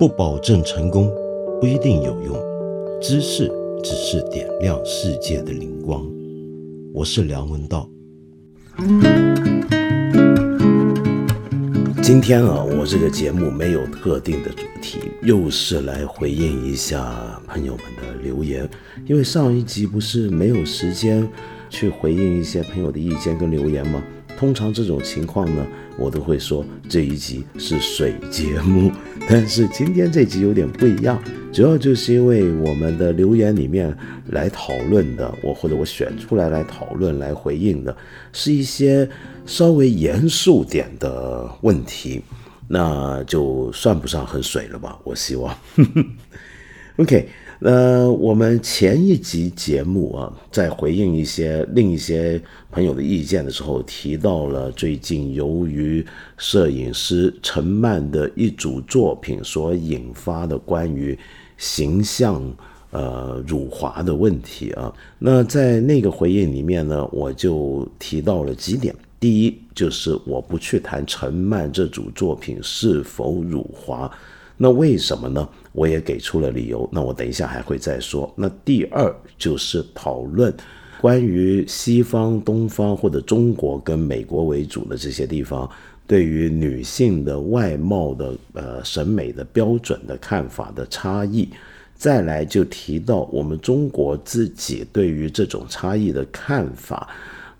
不保证成功，不一定有用。知识只是点亮世界的灵光。我是梁文道。今天啊，我这个节目没有特定的主题，又是来回应一下朋友们的留言。因为上一集不是没有时间去回应一些朋友的意见跟留言吗？通常这种情况呢，我都会说这一集是水节目，但是今天这集有点不一样，主要就是因为我们的留言里面来讨论的，我或者我选出来来讨论来回应的，是一些稍微严肃点的问题，那就算不上很水了吧？我希望。OK。那我们前一集节目啊，在回应一些另一些朋友的意见的时候，提到了最近由于摄影师陈曼的一组作品所引发的关于形象呃辱华的问题啊。那在那个回应里面呢，我就提到了几点。第一，就是我不去谈陈曼这组作品是否辱华。那为什么呢？我也给出了理由。那我等一下还会再说。那第二就是讨论关于西方、东方或者中国跟美国为主的这些地方对于女性的外貌的呃审美的标准的看法的差异。再来就提到我们中国自己对于这种差异的看法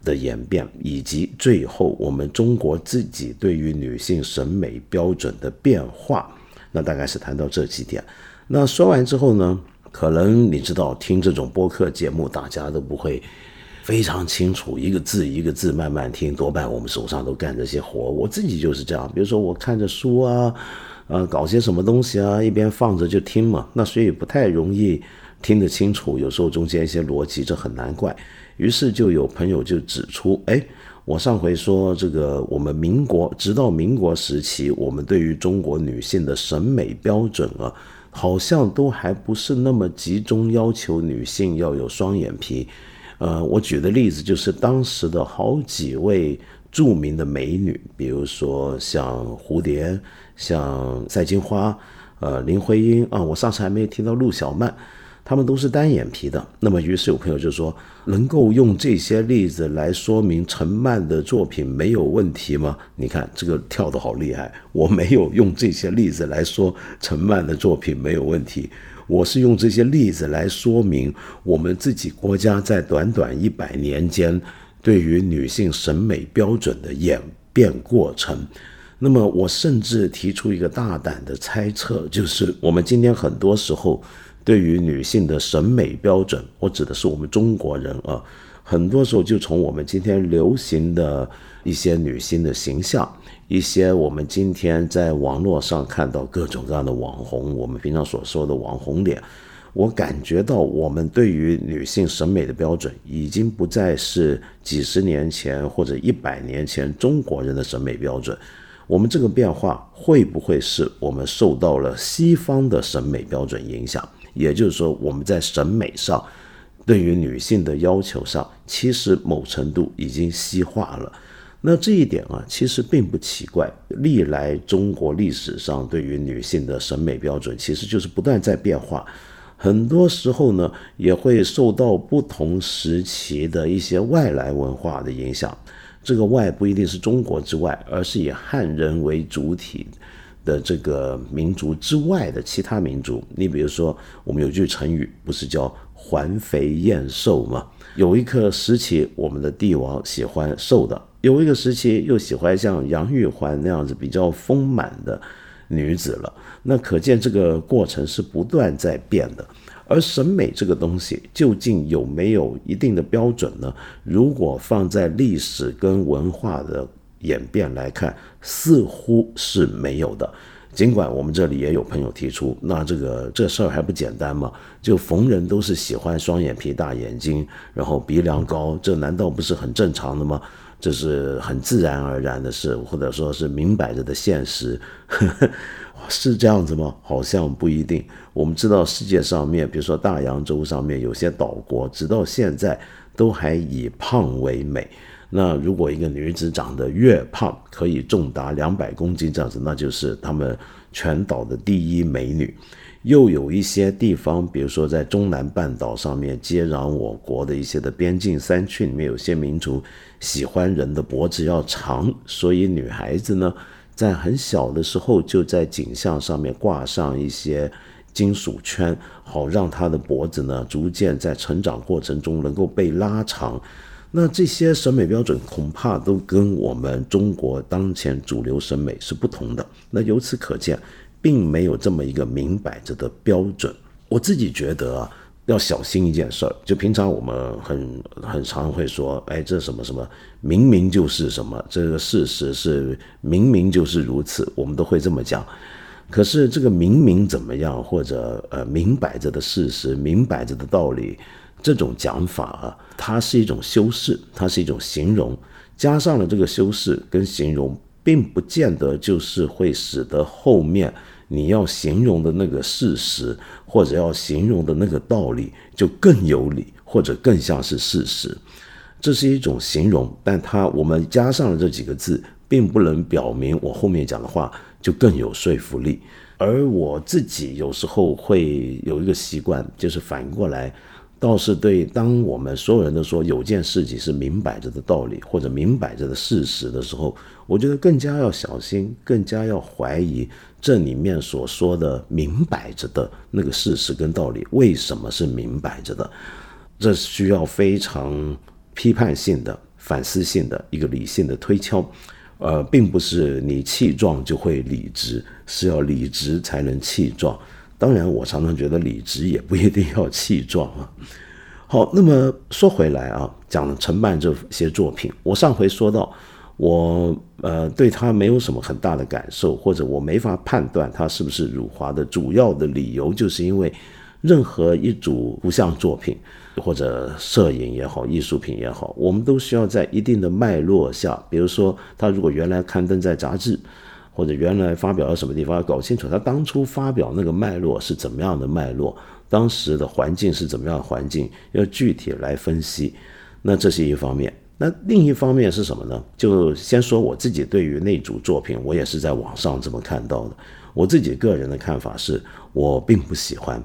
的演变，以及最后我们中国自己对于女性审美标准的变化。那大概是谈到这几点。那说完之后呢，可能你知道听这种播客节目，大家都不会非常清楚，一个字一个字慢慢听。多半我们手上都干这些活，我自己就是这样。比如说我看着书啊，呃，搞些什么东西啊，一边放着就听嘛。那所以不太容易听得清楚，有时候中间一些逻辑这很难怪。于是就有朋友就指出，哎。我上回说这个，我们民国直到民国时期，我们对于中国女性的审美标准啊，好像都还不是那么集中要求女性要有双眼皮。呃，我举的例子就是当时的好几位著名的美女，比如说像蝴蝶、像赛金花、呃林徽因啊，我上次还没有提到陆小曼。他们都是单眼皮的，那么于是有朋友就说，能够用这些例子来说明陈曼的作品没有问题吗？你看这个跳得好厉害，我没有用这些例子来说陈曼的作品没有问题，我是用这些例子来说明我们自己国家在短短一百年间对于女性审美标准的演变过程。那么我甚至提出一个大胆的猜测，就是我们今天很多时候。对于女性的审美标准，我指的是我们中国人啊，很多时候就从我们今天流行的一些女性的形象，一些我们今天在网络上看到各种各样的网红，我们平常所说的网红脸，我感觉到我们对于女性审美的标准，已经不再是几十年前或者一百年前中国人的审美标准。我们这个变化会不会是我们受到了西方的审美标准影响？也就是说，我们在审美上，对于女性的要求上，其实某程度已经西化了。那这一点啊，其实并不奇怪。历来中国历史上对于女性的审美标准，其实就是不断在变化。很多时候呢，也会受到不同时期的一些外来文化的影响。这个外不一定是中国之外，而是以汉人为主体。的这个民族之外的其他民族，你比如说，我们有句成语，不是叫“环肥燕瘦”吗？有一个时期，我们的帝王喜欢瘦的；有一个时期，又喜欢像杨玉环那样子比较丰满的女子了。那可见这个过程是不断在变的。而审美这个东西，究竟有没有一定的标准呢？如果放在历史跟文化的。演变来看，似乎是没有的。尽管我们这里也有朋友提出，那这个这事儿还不简单吗？就逢人都是喜欢双眼皮、大眼睛，然后鼻梁高，这难道不是很正常的吗？这是很自然而然的事，或者说是明摆着的现实，是这样子吗？好像不一定。我们知道世界上面，比如说大洋洲上面有些岛国，直到现在都还以胖为美。那如果一个女子长得越胖，可以重达两百公斤这样子，那就是他们全岛的第一美女。又有一些地方，比如说在中南半岛上面接壤我国的一些的边境山区里面，有些民族喜欢人的脖子要长，所以女孩子呢，在很小的时候就在颈项上面挂上一些金属圈，好让她的脖子呢逐渐在成长过程中能够被拉长。那这些审美标准恐怕都跟我们中国当前主流审美是不同的。那由此可见。并没有这么一个明摆着的标准。我自己觉得啊，要小心一件事儿。就平常我们很很常会说，哎，这什么什么，明明就是什么，这个事实是明明就是如此，我们都会这么讲。可是这个明明怎么样，或者呃明摆着的事实，明摆着的道理，这种讲法啊，它是一种修饰，它是一种形容，加上了这个修饰跟形容。并不见得就是会使得后面你要形容的那个事实，或者要形容的那个道理就更有理，或者更像是事实。这是一种形容，但它我们加上了这几个字，并不能表明我后面讲的话就更有说服力。而我自己有时候会有一个习惯，就是反过来。倒是对，当我们所有人都说有件事情是明摆着的道理或者明摆着的事实的时候，我觉得更加要小心，更加要怀疑这里面所说的明摆着的那个事实跟道理为什么是明摆着的。这需要非常批判性的、反思性的一个理性的推敲，呃，并不是你气壮就会理直，是要理直才能气壮。当然，我常常觉得理直也不一定要气壮啊。好，那么说回来啊，讲承办这些作品，我上回说到，我呃对他没有什么很大的感受，或者我没法判断他是不是辱华的主要的理由，就是因为任何一组图像作品或者摄影也好，艺术品也好，我们都需要在一定的脉络下，比如说他如果原来刊登在杂志。或者原来发表到什么地方，要搞清楚他当初发表那个脉络是怎么样的脉络，当时的环境是怎么样的环境，要具体来分析。那这是一方面。那另一方面是什么呢？就先说我自己对于那组作品，我也是在网上这么看到的。我自己个人的看法是，我并不喜欢。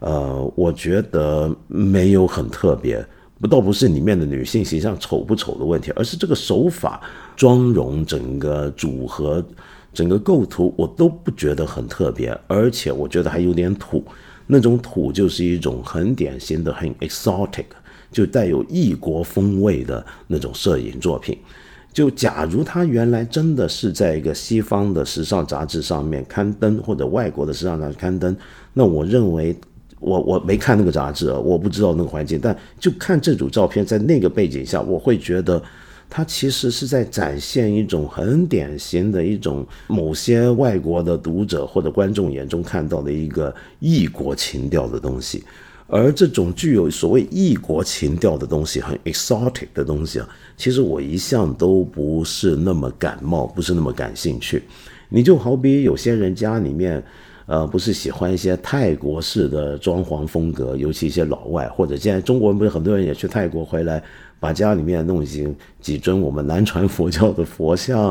呃，我觉得没有很特别，不倒不是里面的女性形象丑不丑的问题，而是这个手法、妆容整个组合。整个构图我都不觉得很特别，而且我觉得还有点土，那种土就是一种很典型的、很 exotic，就带有异国风味的那种摄影作品。就假如他原来真的是在一个西方的时尚杂志上面刊登，或者外国的时尚杂志刊登，那我认为，我我没看那个杂志，我不知道那个环境，但就看这组照片，在那个背景下，我会觉得。它其实是在展现一种很典型的一种某些外国的读者或者观众眼中看到的一个异国情调的东西，而这种具有所谓异国情调的东西，很 exotic 的东西啊，其实我一向都不是那么感冒，不是那么感兴趣。你就好比有些人家里面，呃，不是喜欢一些泰国式的装潢风格，尤其一些老外，或者现在中国人不是很多人也去泰国回来。把家里面弄一些几尊我们南传佛教的佛像，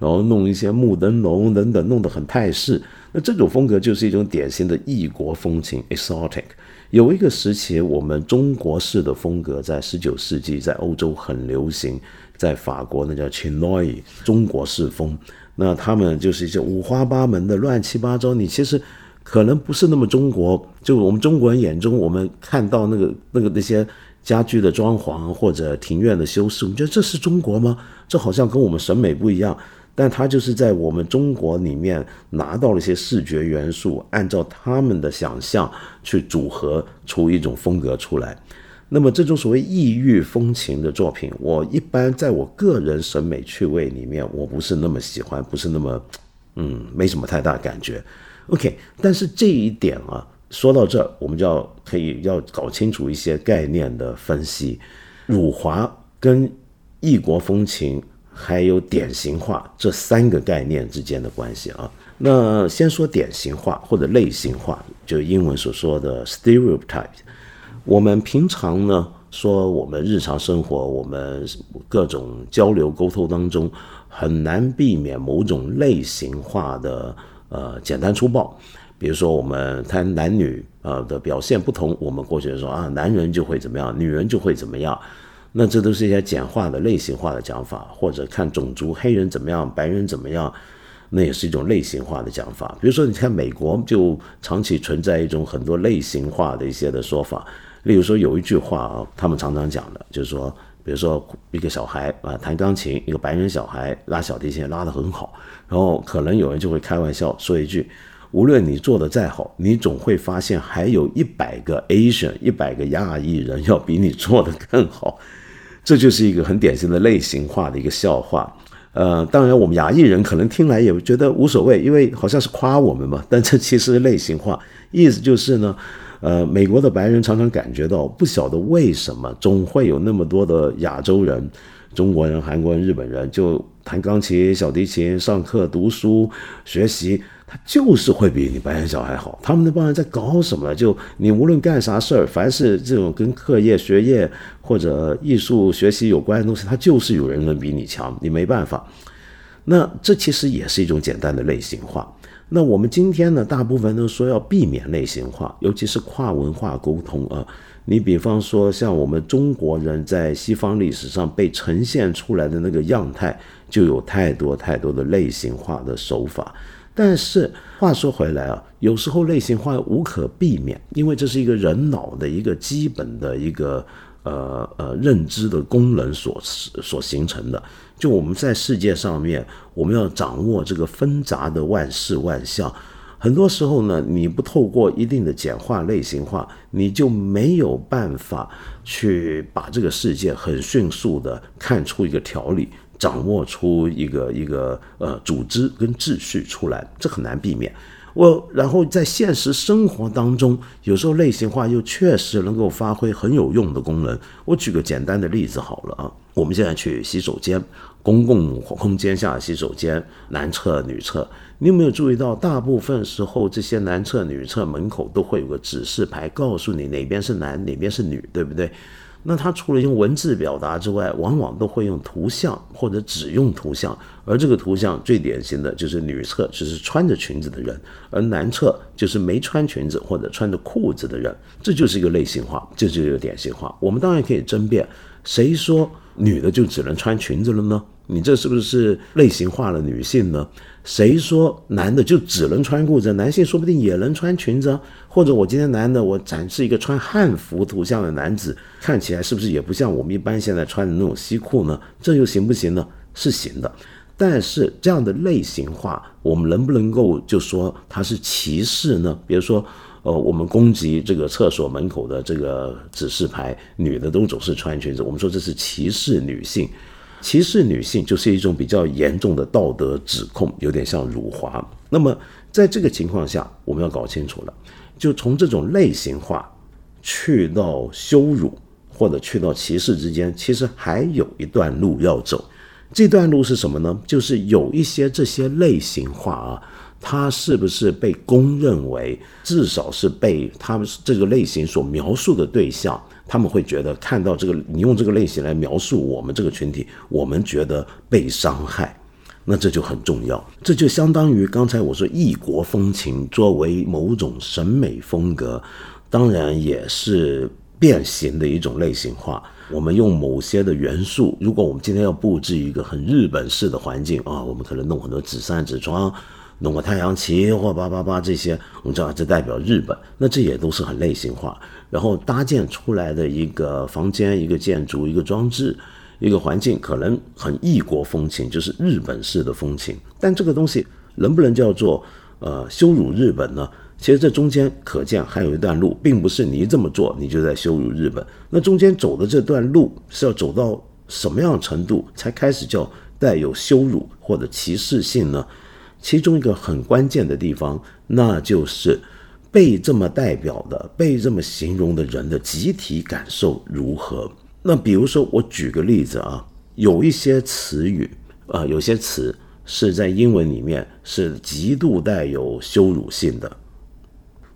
然后弄一些木灯笼等等，弄得很泰式。那这种风格就是一种典型的异国风情 （exotic）。有一个时期，我们中国式的风格在十九世纪在欧洲很流行，在法国那叫 Chinois 中国式风。那他们就是一些五花八门的、乱七八糟。你其实可能不是那么中国，就我们中国人眼中，我们看到那个那个那些。家具的装潢或者庭院的修饰，我们觉得这是中国吗？这好像跟我们审美不一样。但它就是在我们中国里面拿到了一些视觉元素，按照他们的想象去组合出一种风格出来。那么这种所谓异域风情的作品，我一般在我个人审美趣味里面，我不是那么喜欢，不是那么，嗯，没什么太大感觉。OK，但是这一点啊。说到这，我们就要可以要搞清楚一些概念的分析，辱华跟异国风情还有典型化这三个概念之间的关系啊。那先说典型化或者类型化，就英文所说的 stereotype。我们平常呢说我们日常生活，我们各种交流沟通当中，很难避免某种类型化的呃简单粗暴。比如说我们谈男女呃的表现不同，我们过去说啊，男人就会怎么样，女人就会怎么样。那这都是一些简化的类型化的讲法，或者看种族，黑人怎么样，白人怎么样，那也是一种类型化的讲法。比如说你看美国就长期存在一种很多类型化的一些的说法。例如说有一句话啊，他们常常讲的，就是说，比如说一个小孩啊弹钢琴，一个白人小孩拉小提琴拉得很好，然后可能有人就会开玩笑说一句，无论你做的再好，你总会发现还有一百个 Asian 一百个亚裔人要比你做的更好，这就是一个很典型的类型化的一个笑话。呃，当然我们亚裔人可能听来也觉得无所谓，因为好像是夸我们嘛，但这其实类型化，意思就是呢。呃，美国的白人常常感觉到，不晓得为什么总会有那么多的亚洲人、中国人、韩国人、日本人，就弹钢琴、小提琴、上课、读书、学习，他就是会比你白人小孩好。他们那帮人在搞什么？就你无论干啥事儿，凡是这种跟课业、学业或者艺术学习有关的东西，他就是有人能比你强，你没办法。那这其实也是一种简单的类型化。那我们今天呢，大部分都说要避免类型化，尤其是跨文化沟通啊。你比方说，像我们中国人在西方历史上被呈现出来的那个样态，就有太多太多的类型化的手法。但是话说回来啊，有时候类型化无可避免，因为这是一个人脑的一个基本的一个呃呃认知的功能所所形成的。就我们在世界上面，我们要掌握这个纷杂的万事万象，很多时候呢，你不透过一定的简化类型化，你就没有办法去把这个世界很迅速的看出一个条理，掌握出一个一个呃组织跟秩序出来，这很难避免。我然后在现实生活当中，有时候类型化又确实能够发挥很有用的功能。我举个简单的例子好了啊，我们现在去洗手间，公共空间下洗手间，男厕女厕，你有没有注意到，大部分时候这些男厕女厕门口都会有个指示牌，告诉你哪边是男，哪边是女，对不对？那他除了用文字表达之外，往往都会用图像或者只用图像，而这个图像最典型的就是女厕只是穿着裙子的人，而男厕就是没穿裙子或者穿着裤子的人，这就是一个类型化，这就是一个典型化。我们当然可以争辩，谁说女的就只能穿裙子了呢？你这是不是类型化了女性呢？谁说男的就只能穿裤子？男性说不定也能穿裙子。或者我今天男的，我展示一个穿汉服图像的男子，看起来是不是也不像我们一般现在穿的那种西裤呢？这又行不行呢？是行的。但是这样的类型化，我们能不能够就说它是歧视呢？比如说，呃，我们攻击这个厕所门口的这个指示牌，女的都总是穿裙子，我们说这是歧视女性。歧视女性就是一种比较严重的道德指控，有点像辱华。那么在这个情况下，我们要搞清楚了。就从这种类型化去到羞辱或者去到歧视之间，其实还有一段路要走。这段路是什么呢？就是有一些这些类型化啊，它是不是被公认为至少是被他们这个类型所描述的对象，他们会觉得看到这个你用这个类型来描述我们这个群体，我们觉得被伤害。那这就很重要，这就相当于刚才我说异国风情作为某种审美风格，当然也是变形的一种类型化。我们用某些的元素，如果我们今天要布置一个很日本式的环境啊，我们可能弄很多纸扇、纸窗，弄个太阳旗或叭叭叭这些，我们知道这代表日本，那这也都是很类型化。然后搭建出来的一个房间、一个建筑、一个装置。一个环境可能很异国风情，就是日本式的风情，但这个东西能不能叫做呃羞辱日本呢？其实这中间可见还有一段路，并不是你这么做你就在羞辱日本。那中间走的这段路是要走到什么样程度才开始叫带有羞辱或者歧视性呢？其中一个很关键的地方，那就是被这么代表的、被这么形容的人的集体感受如何。那比如说，我举个例子啊，有一些词语，啊，有些词是在英文里面是极度带有羞辱性的。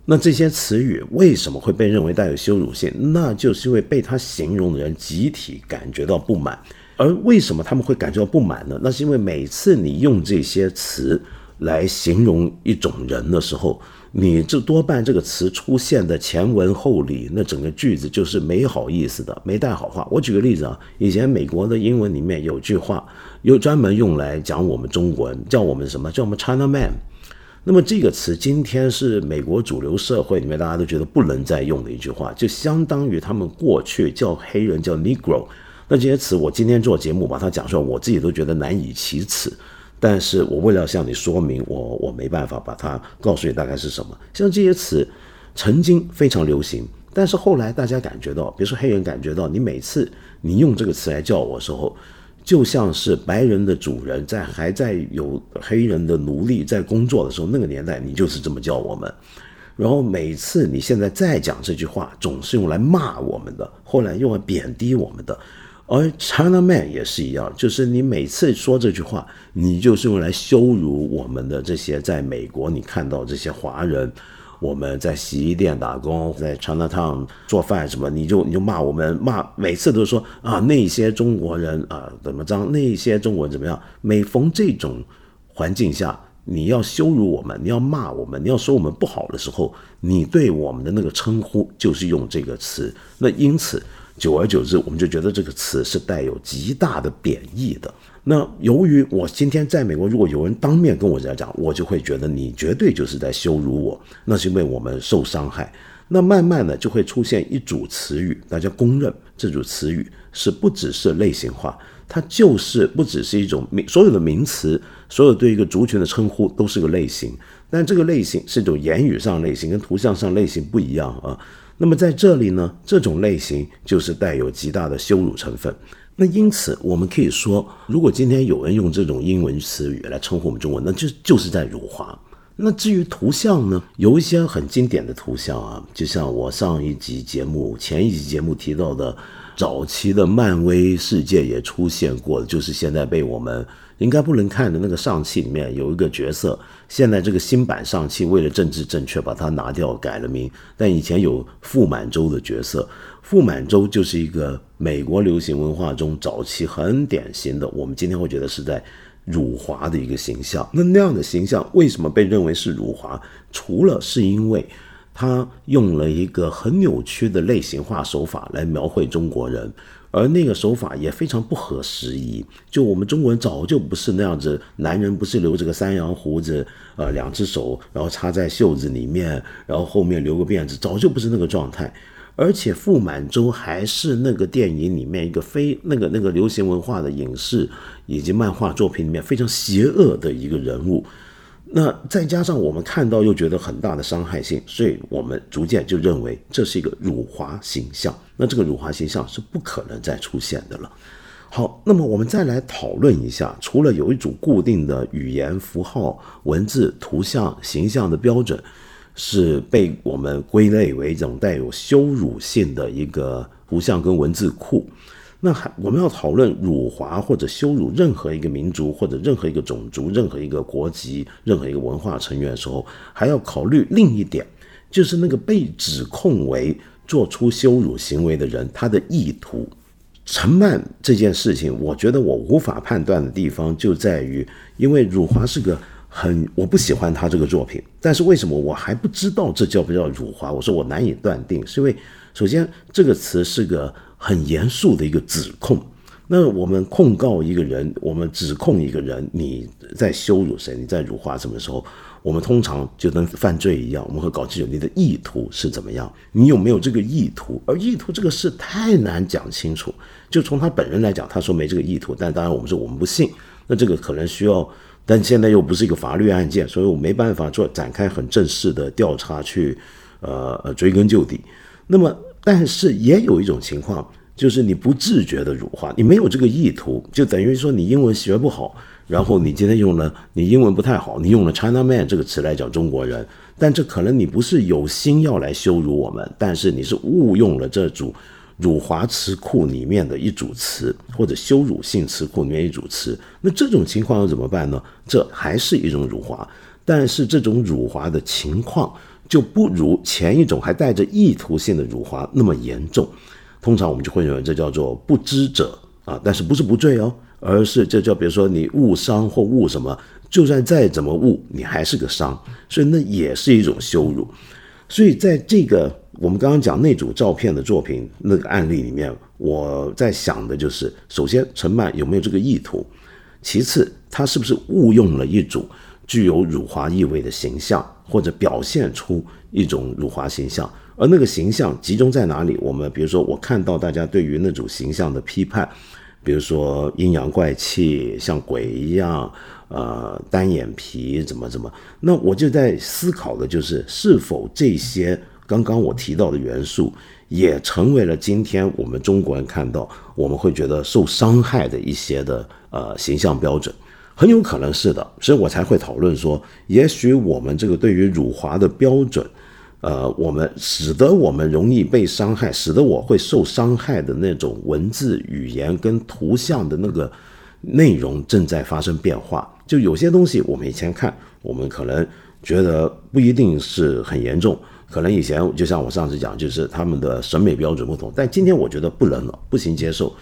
那这些词语为什么会被认为带有羞辱性？那就是因为被他形容的人集体感觉到不满。而为什么他们会感觉到不满呢？那是因为每次你用这些词来形容一种人的时候，你这多半这个词出现的前文后理，那整个句子就是没好意思的，没带好话。我举个例子啊，以前美国的英文里面有句话，又专门用来讲我们中国人，叫我们什么？叫我们 China Man。那么这个词今天是美国主流社会里面大家都觉得不能再用的一句话，就相当于他们过去叫黑人叫 Negro。那这些词我今天做节目把它讲出来，我自己都觉得难以启齿。但是我为了向你说明，我我没办法把它告诉你大概是什么。像这些词曾经非常流行，但是后来大家感觉到，比如说黑人感觉到，你每次你用这个词来叫我的时候。就像是白人的主人在还在有黑人的奴隶在工作的时候，那个年代你就是这么叫我们。然后每次你现在再讲这句话，总是用来骂我们的，后来用来贬低我们的。而 China Man 也是一样，就是你每次说这句话，你就是用来羞辱我们的这些在美国你看到这些华人。我们在洗衣店打工，在 China Town 做饭什么，你就你就骂我们，骂每次都说啊那些中国人啊怎么着，那些中国人怎么样？每逢这种环境下，你要羞辱我们，你要骂我们，你要说我们不好的时候，你对我们的那个称呼就是用这个词。那因此，久而久之，我们就觉得这个词是带有极大的贬义的。那由于我今天在美国，如果有人当面跟我这样讲，我就会觉得你绝对就是在羞辱我。那是因为我们受伤害。那慢慢的就会出现一组词语，大家公认这组词语是不只是类型化，它就是不只是一种名，所有的名词，所有对一个族群的称呼都是个类型。但这个类型是一种言语上类型，跟图像上类型不一样啊。那么在这里呢，这种类型就是带有极大的羞辱成分。那因此，我们可以说，如果今天有人用这种英文词语来称呼我们中文，那就就是在辱华。那至于图像呢，有一些很经典的图像啊，就像我上一集节目、前一集节目提到的，早期的漫威世界也出现过的，就是现在被我们应该不能看的那个上汽里面有一个角色，现在这个新版上汽为了政治正确把它拿掉改了名，但以前有傅满洲的角色。傅满洲就是一个美国流行文化中早期很典型的，我们今天会觉得是在辱华的一个形象。那那样的形象为什么被认为是辱华？除了是因为他用了一个很扭曲的类型化手法来描绘中国人，而那个手法也非常不合时宜。就我们中国人早就不是那样子，男人不是留着个山羊胡子，呃，两只手然后插在袖子里面，然后后面留个辫子，早就不是那个状态。而且傅满洲还是那个电影里面一个非那个那个流行文化的影视以及漫画作品里面非常邪恶的一个人物，那再加上我们看到又觉得很大的伤害性，所以我们逐渐就认为这是一个辱华形象。那这个辱华形象是不可能再出现的了。好，那么我们再来讨论一下，除了有一组固定的语言符号、文字、图像、形象的标准。是被我们归类为一种带有羞辱性的一个图像跟文字库。那还我们要讨论辱华或者羞辱任何一个民族或者任何一个种族、任何一个国籍、任何一个文化成员的时候，还要考虑另一点，就是那个被指控为做出羞辱行为的人他的意图。陈曼这件事情，我觉得我无法判断的地方就在于，因为辱华是个。很，我不喜欢他这个作品，但是为什么我还不知道这叫不叫辱华？我说我难以断定，是因为首先这个词是个很严肃的一个指控。那我们控告一个人，我们指控一个人，你在羞辱谁？你在辱华什么时候？我们通常就跟犯罪一样，我们会搞清楚你的意图是怎么样，你有没有这个意图？而意图这个事太难讲清楚。就从他本人来讲，他说没这个意图，但当然我们说我们不信，那这个可能需要。但现在又不是一个法律案件，所以我没办法做展开很正式的调查去，呃，追根究底。那么，但是也有一种情况，就是你不自觉的辱华，你没有这个意图，就等于说你英文学不好，然后你今天用了你英文不太好，你用了 China Man 这个词来讲中国人，但这可能你不是有心要来羞辱我们，但是你是误用了这组。辱华词库里面的一组词，或者羞辱性词库里面一组词，那这种情况要怎么办呢？这还是一种辱华，但是这种辱华的情况就不如前一种还带着意图性的辱华那么严重。通常我们就会认为这叫做不知者啊，但是不是不罪哦，而是这叫比如说你误伤或误什么，就算再怎么误，你还是个伤，所以那也是一种羞辱。所以在这个我们刚刚讲那组照片的作品那个案例里面，我在想的就是，首先陈曼有没有这个意图，其次他是不是误用了一组具有辱华意味的形象，或者表现出一种辱华形象。而那个形象集中在哪里？我们比如说，我看到大家对于那种形象的批判，比如说阴阳怪气，像鬼一样，呃，单眼皮怎么怎么，那我就在思考的就是，是否这些刚刚我提到的元素，也成为了今天我们中国人看到我们会觉得受伤害的一些的呃形象标准，很有可能是的，所以我才会讨论说，也许我们这个对于辱华的标准。呃，我们使得我们容易被伤害，使得我会受伤害的那种文字语言跟图像的那个内容正在发生变化。就有些东西，我们以前看，我们可能觉得不一定是很严重，可能以前就像我上次讲，就是他们的审美标准不同。但今天我觉得不能了，不行接受。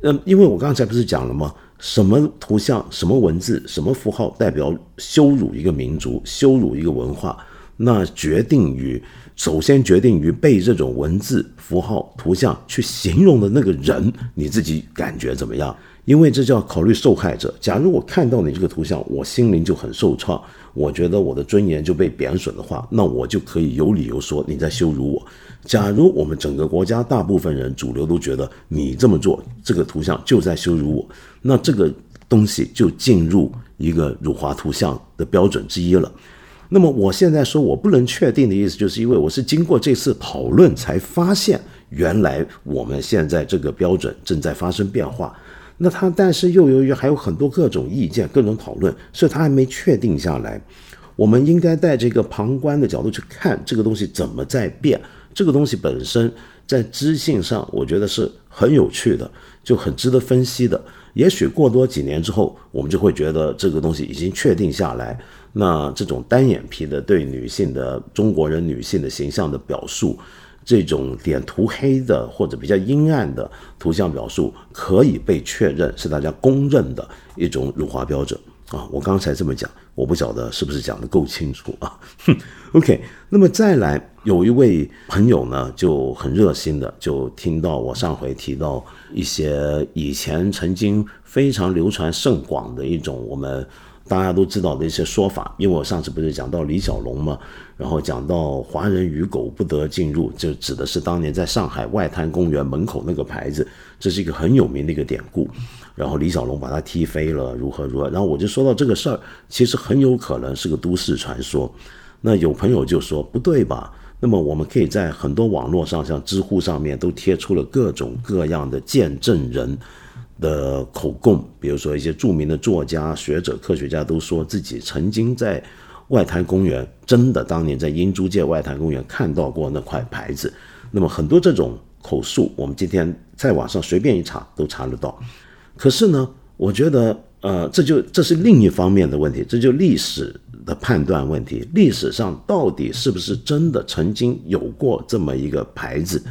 嗯，因为我刚才不是讲了吗？什么图像、什么文字、什么符号代表羞辱一个民族、羞辱一个文化？那决定于，首先决定于被这种文字、符号、图像去形容的那个人，你自己感觉怎么样？因为这叫考虑受害者。假如我看到你这个图像，我心灵就很受创，我觉得我的尊严就被贬损的话，那我就可以有理由说你在羞辱我。假如我们整个国家大部分人主流都觉得你这么做，这个图像就在羞辱我，那这个东西就进入一个辱华图像的标准之一了。那么我现在说我不能确定的意思，就是因为我是经过这次讨论才发现，原来我们现在这个标准正在发生变化。那他但是又由于还有很多各种意见、各种讨论，所以他还没确定下来。我们应该带这个旁观的角度去看这个东西怎么在变。这个东西本身在知性上，我觉得是很有趣的，就很值得分析的。也许过多几年之后，我们就会觉得这个东西已经确定下来。那这种单眼皮的对女性的中国人女性的形象的表述，这种脸涂黑的或者比较阴暗的图像表述，可以被确认是大家公认的一种辱华标准啊！我刚才这么讲，我不晓得是不是讲的够清楚啊？OK，那么再来，有一位朋友呢就很热心的就听到我上回提到一些以前曾经非常流传甚广的一种我们。大家都知道的一些说法，因为我上次不是讲到李小龙嘛，然后讲到华人与狗不得进入，就指的是当年在上海外滩公园门口那个牌子，这是一个很有名的一个典故。然后李小龙把他踢飞了，如何如何。然后我就说到这个事儿，其实很有可能是个都市传说。那有朋友就说不对吧？那么我们可以在很多网络上，像知乎上面都贴出了各种各样的见证人。的口供，比如说一些著名的作家、学者、科学家都说自己曾经在外滩公园，真的当年在英租界外滩公园看到过那块牌子。那么很多这种口述，我们今天在网上随便一查都查得到。可是呢，我觉得，呃，这就这是另一方面的问题，这就历史的判断问题。历史上到底是不是真的曾经有过这么一个牌子？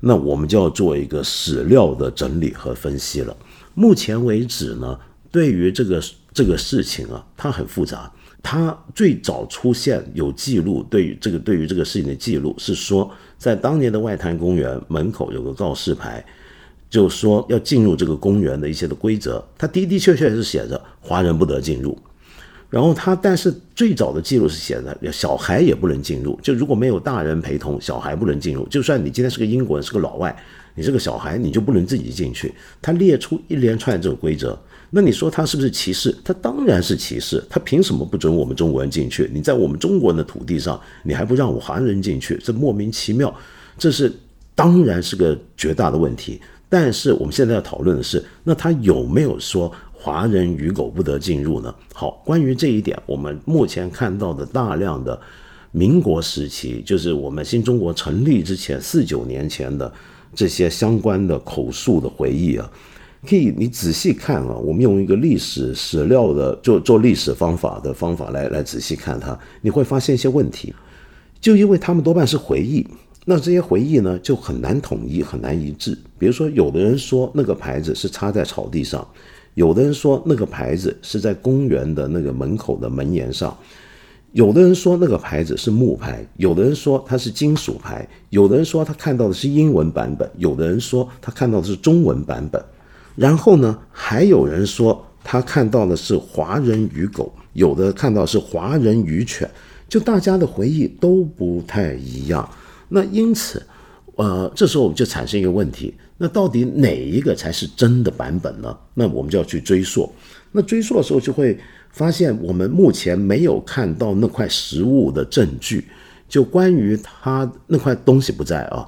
那我们就要做一个史料的整理和分析了。目前为止呢，对于这个这个事情啊，它很复杂。它最早出现有记录，对于这个对于这个事情的记录是说，在当年的外滩公园门口有个告示牌，就说要进入这个公园的一些的规则，它的的确确是写着华人不得进入。然后他，但是最早的记录是写的，小孩也不能进入。就如果没有大人陪同，小孩不能进入。就算你今天是个英国人，是个老外，你是个小孩，你就不能自己进去。他列出一连串这种规则，那你说他是不是歧视？他当然是歧视。他凭什么不准我们中国人进去？你在我们中国人的土地上，你还不让我华人进去？这莫名其妙。这是当然是个绝大的问题。但是我们现在要讨论的是，那他有没有说？华人与狗不得进入呢？好，关于这一点，我们目前看到的大量的民国时期，就是我们新中国成立之前四九年前的这些相关的口述的回忆啊，可以你仔细看啊，我们用一个历史史料的做做历史方法的方法来来仔细看它，你会发现一些问题。就因为他们多半是回忆，那这些回忆呢就很难统一，很难一致。比如说，有的人说那个牌子是插在草地上，有的人说那个牌子是在公园的那个门口的门檐上。有的人说那个牌子是木牌，有的人说它是金属牌，有的人说他看到的是英文版本，有的人说他看到的是中文版本。然后呢，还有人说他看到的是华人与狗，有的看到是华人与犬，就大家的回忆都不太一样。那因此，呃，这时候我们就产生一个问题：那到底哪一个才是真的版本呢？那我们就要去追溯。那追溯的时候就会。发现我们目前没有看到那块实物的证据，就关于它那块东西不在啊，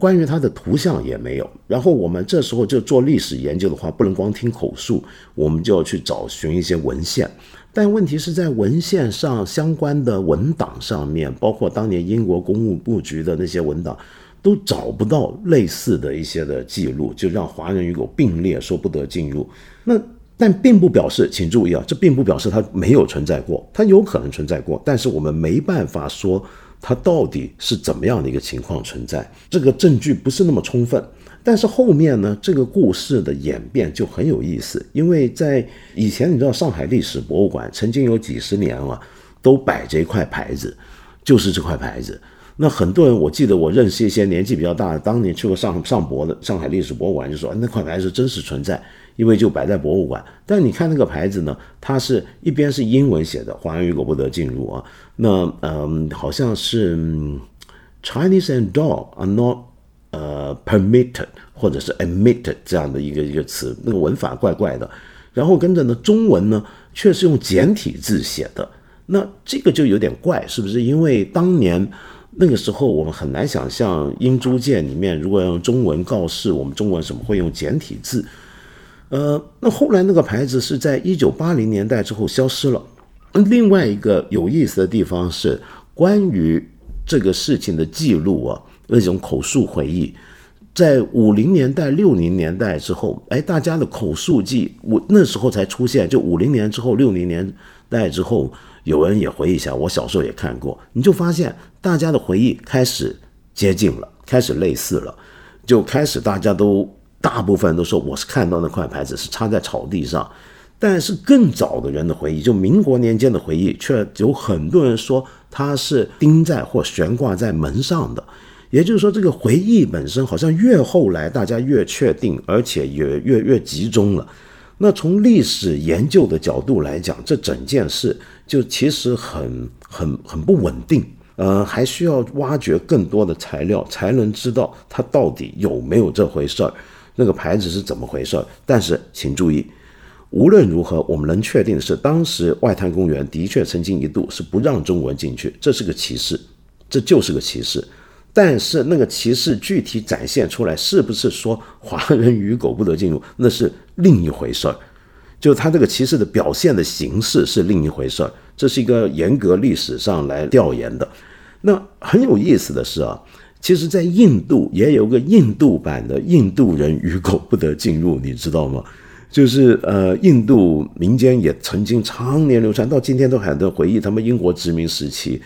关于它的图像也没有。然后我们这时候就做历史研究的话，不能光听口述，我们就要去找寻一些文献。但问题是在文献上相关的文档上面，包括当年英国公务部局的那些文档，都找不到类似的一些的记录，就让华人与狗并列说不得进入。那。但并不表示，请注意啊，这并不表示它没有存在过，它有可能存在过，但是我们没办法说它到底是怎么样的一个情况存在，这个证据不是那么充分。但是后面呢，这个故事的演变就很有意思，因为在以前，你知道上海历史博物馆曾经有几十年啊，都摆着一块牌子，就是这块牌子。那很多人，我记得我认识一些年纪比较大的，当年去过上上博的上海历史博物馆，就说那块牌子真实存在。因为就摆在博物馆，但你看那个牌子呢，它是一边是英文写的“华人与狗不得进入”啊，那嗯，好像是 Chinese and dog are not 呃，permit 或者是 admit 这样的一个一个词，那个文法怪怪的。然后跟着呢，中文呢却是用简体字写的，那这个就有点怪，是不是？因为当年那个时候我们很难想象英租界里面如果要用中文告示，我们中文什么会用简体字。呃，那后来那个牌子是在一九八零年代之后消失了。另外一个有意思的地方是，关于这个事情的记录啊，那种口述回忆，在五零年代、六零年代之后，哎，大家的口述记，我那时候才出现。就五零年之后、六零年代之后，有人也回忆一下，我小时候也看过，你就发现大家的回忆开始接近了，开始类似了，就开始大家都。大部分都说我是看到那块牌子是插在草地上，但是更早的人的回忆，就民国年间的回忆，却有很多人说它是钉在或悬挂在门上的。也就是说，这个回忆本身好像越后来大家越确定，而且也越越集中了。那从历史研究的角度来讲，这整件事就其实很很很不稳定。呃，还需要挖掘更多的材料，才能知道它到底有没有这回事儿。那个牌子是怎么回事儿？但是请注意，无论如何，我们能确定的是，当时外滩公园的确曾经一度是不让中国人进去，这是个歧视，这就是个歧视。但是那个歧视具体展现出来，是不是说华人与狗不得进入，那是另一回事儿。就他这个歧视的表现的形式是另一回事儿，这是一个严格历史上来调研的。那很有意思的是啊。其实，在印度也有个印度版的“印度人与狗不得进入”，你知道吗？就是呃，印度民间也曾经常年流传，到今天都还在回忆他们英国殖民时期，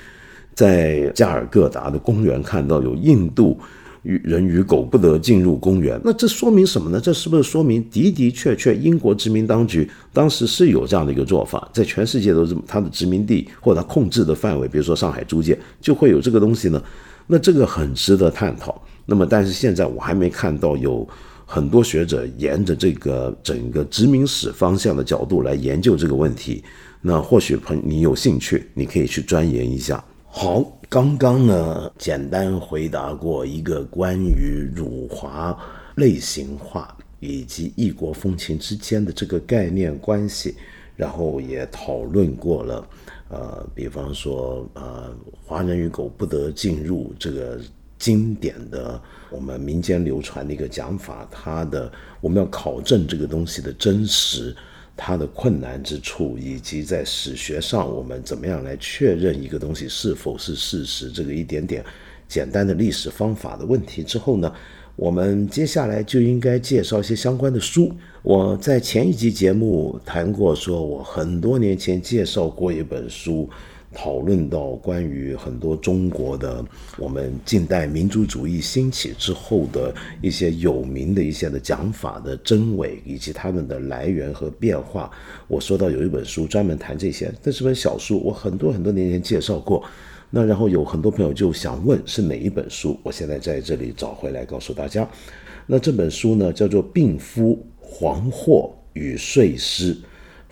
在加尔各答的公园看到有印度与人与狗不得进入公园。那这说明什么呢？这是不是说明的的确确英国殖民当局当时是有这样的一个做法，在全世界都是他的殖民地或者他控制的范围，比如说上海租界就会有这个东西呢？那这个很值得探讨。那么，但是现在我还没看到有很多学者沿着这个整个殖民史方向的角度来研究这个问题。那或许朋你有兴趣，你可以去钻研一下。好，刚刚呢简单回答过一个关于辱华类型化以及异国风情之间的这个概念关系，然后也讨论过了。呃，比方说，呃，华人与狗不得进入这个经典的我们民间流传的一个讲法，它的我们要考证这个东西的真实，它的困难之处，以及在史学上我们怎么样来确认一个东西是否是事实，这个一点点简单的历史方法的问题之后呢？我们接下来就应该介绍一些相关的书。我在前一集节目谈过，说我很多年前介绍过一本书，讨论到关于很多中国的我们近代民族主义兴起之后的一些有名的一些的讲法的真伪，以及他们的来源和变化。我说到有一本书专门谈这些，这是本小书，我很多很多年前介绍过。那然后有很多朋友就想问是哪一本书，我现在在这里找回来告诉大家。那这本书呢叫做《病夫黄祸与睡狮》。